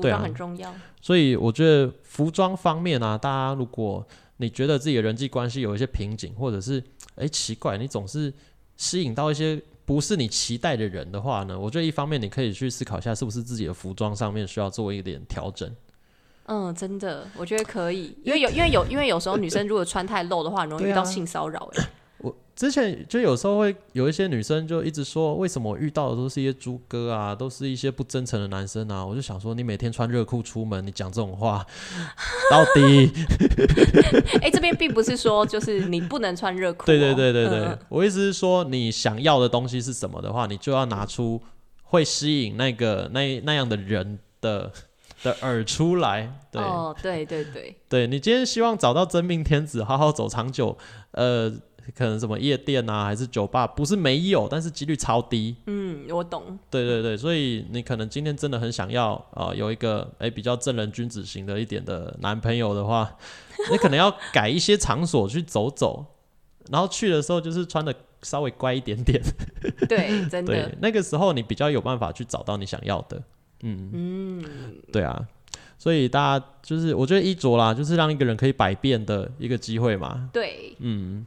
服装很重要。所以我觉得服装方面啊，大家如果你觉得自己的人际关系有一些瓶颈，或者是哎奇怪，你总是吸引到一些。不是你期待的人的话呢，我觉得一方面你可以去思考一下，是不是自己的服装上面需要做一点调整。嗯，真的，我觉得可以，因为有因为有因为有时候女生如果穿太露的话，很容易遇到性骚扰。哎，我之前就有时候会有一些女生就一直说，为什么我遇到的都是一些猪哥啊，都是一些不真诚的男生啊？我就想说，你每天穿热裤出门，你讲这种话，到底？哎，这边并不是说就是你不能穿热裤哦。对对对对对，嗯我意思是说，你想要的东西是什么的话，你就要拿出会吸引那个那那样的人的的耳出来。对、哦，对对对，对，你今天希望找到真命天子，好好走长久，呃。可能什么夜店啊，还是酒吧，不是没有，但是几率超低。嗯，我懂。对对对，所以你可能今天真的很想要啊、呃有一个诶比较正人君子型的一点的男朋友的话，你可能要改一些场所去走走，然后去的时候就是穿的稍微乖一点点。对，真 对的，，那个时候你比较有办法去找到你想要的。嗯嗯，对啊，所以大家就是我觉得衣着啦，就是让一个人可以百变的一个机会嘛。对，嗯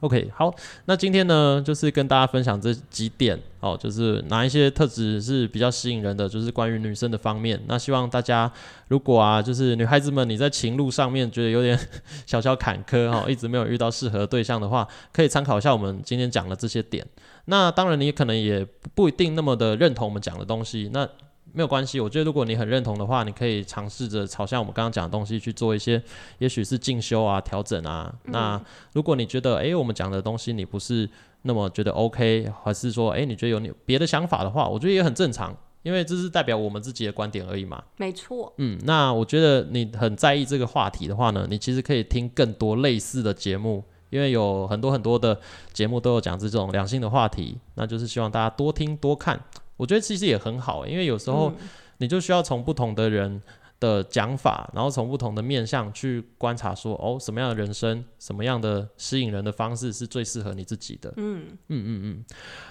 OK，好，那今天呢，就是跟大家分享这几点哦，就是哪一些特质是比较吸引人的，就是关于女生的方面。那希望大家如果啊，就是女孩子们你在情路上面觉得有点 小小坎坷哈、一直没有遇到适合对象的话，可以参考一下我们今天讲的这些点。那当然，你可能也不一定那么的认同我们讲的东西，那没有关系。我觉得如果你很认同的话，你可以尝试着朝向我们刚刚讲的东西去做一些，也许是进修啊、调整啊。那如果你觉得，诶，我们讲的东西你不是那么觉得 OK，还是说，诶，你觉得有你别的想法的话，我觉得也很正常，因为这是代表我们自己的观点而已嘛。没错。嗯，那我觉得你很在意这个话题的话呢，你其实可以听更多类似的节目，因为有很多很多的节目都有讲这种两性的话题，那就是希望大家多听多看。我觉得其实也很好，因为有时候你就需要从不同的人的讲法，然后从不同的面向去观察说，哦，什么样的人生，什么样的吸引人的方式是最适合你自己的。嗯，嗯嗯嗯，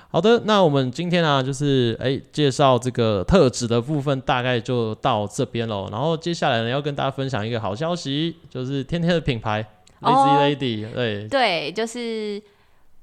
好的，那我们今天啊，就是哎介绍这个特质的部分，大概就到这边喽。然后接下来呢，要跟大家分享一个好消息，就是天天的品牌哦 Lazy Lady，、对对，就是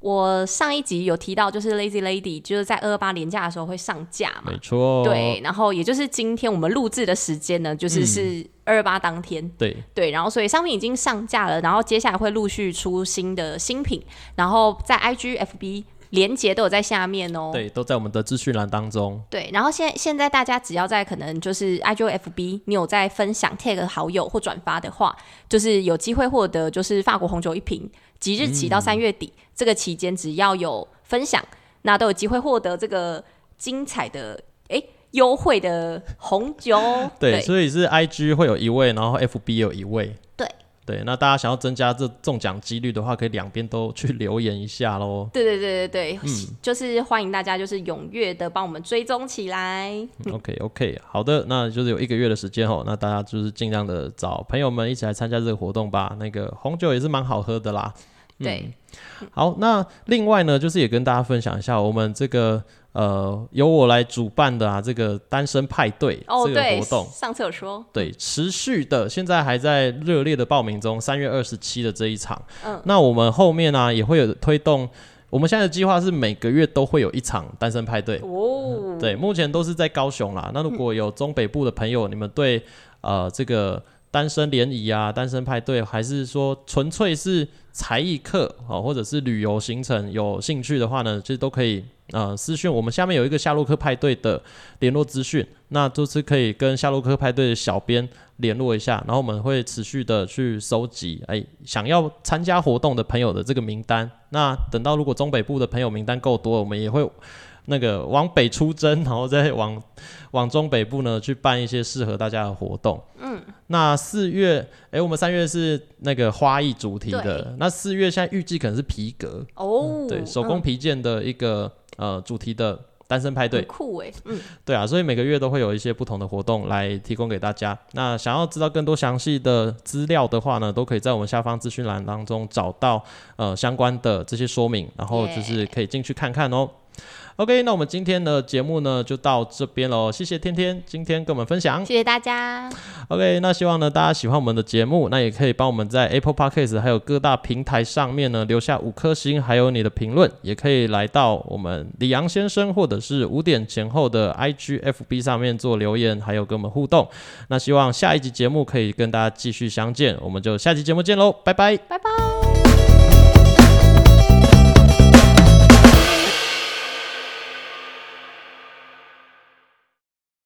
我上一集有提到，就是 Lazy Lady，就是在二二八年假的时候会上架嘛没。错，对，然后也就是今天我们录制的时间呢，就是嗯是二二八当天。对对，然后所以商品已经上架了，然后接下来会陆续出新的新品，然后在 IG、FB 连接都有在下面哦。对，都在我们的资讯栏当中。对，然后现现在大家只要在可能就是 IG、FB，你有在分享 tag 好友或转发的话，就是有机会获得就是法国红酒一瓶，即日起到三月底、这个期间，只要有分享，那都有机会获得这个精彩的诶优惠的红酒。对，所以是 IG 会有一位，然后 FB 有一位。对对，那大家想要增加这中奖几率的话，可以两边都去留言一下喽。对对对对对，嗯就是欢迎大家就是踊跃的帮我们追踪起来。OK OK，好的，那就是有一个月的时间哦，那大家就是尽量的找朋友们一起来参加这个活动吧。那个红酒也是蛮好喝的啦。对，好，那另外呢，就是也跟大家分享一下我们这个呃由我来主办的啊这个单身派对哦，这个，活动。上次有说，对，持续的，现在还在热烈的报名中。三月二十七的这一场，嗯那我们后面呢、也会有推动。我们现在的计划是每个月都会有一场单身派对，哦，对，目前都是在高雄啦。那如果有中北部的朋友，你们对呃这个单身联谊啊、单身派对，还是说纯粹是才艺课哦，或者是旅游行程有兴趣的话呢，其实都可以呃私讯我们下面有一个夏洛克派对的联络资讯，那就是可以跟夏洛克派对的小编联络一下，然后我们会持续的去收集哎想要参加活动的朋友的这个名单。那等到如果中北部的朋友名单够多，我们也会那个往北出征，然后再往往中北部呢去办一些适合大家的活动。嗯，那四月，哎、我们三月是那个花艺主题的，那四月现在预计可能是皮革，哦，对，手工嗯皮件的一个、呃主题的单身派对。酷哎，嗯，对啊，所以每个月都会有一些不同的活动来提供给大家。那想要知道更多详细的资料的话呢，都可以在我们下方资讯栏当中找到呃相关的这些说明，然后就是可以进去看看哦。OK，那我们今天的节目呢就到这边喽，谢谢天天今天跟我们分享。谢谢大家。OK，那希望呢大家喜欢我们的节目，那也可以帮我们在 Apple Podcast 还有各大平台上面呢留下五颗星，还有你的评论，也可以来到我们李阳先生或者是五点前后的 IG、FB 上面做留言，还有跟我们互动。那希望下一集节目可以跟大家继续相见，我们就下期节目见喽，拜拜。拜拜。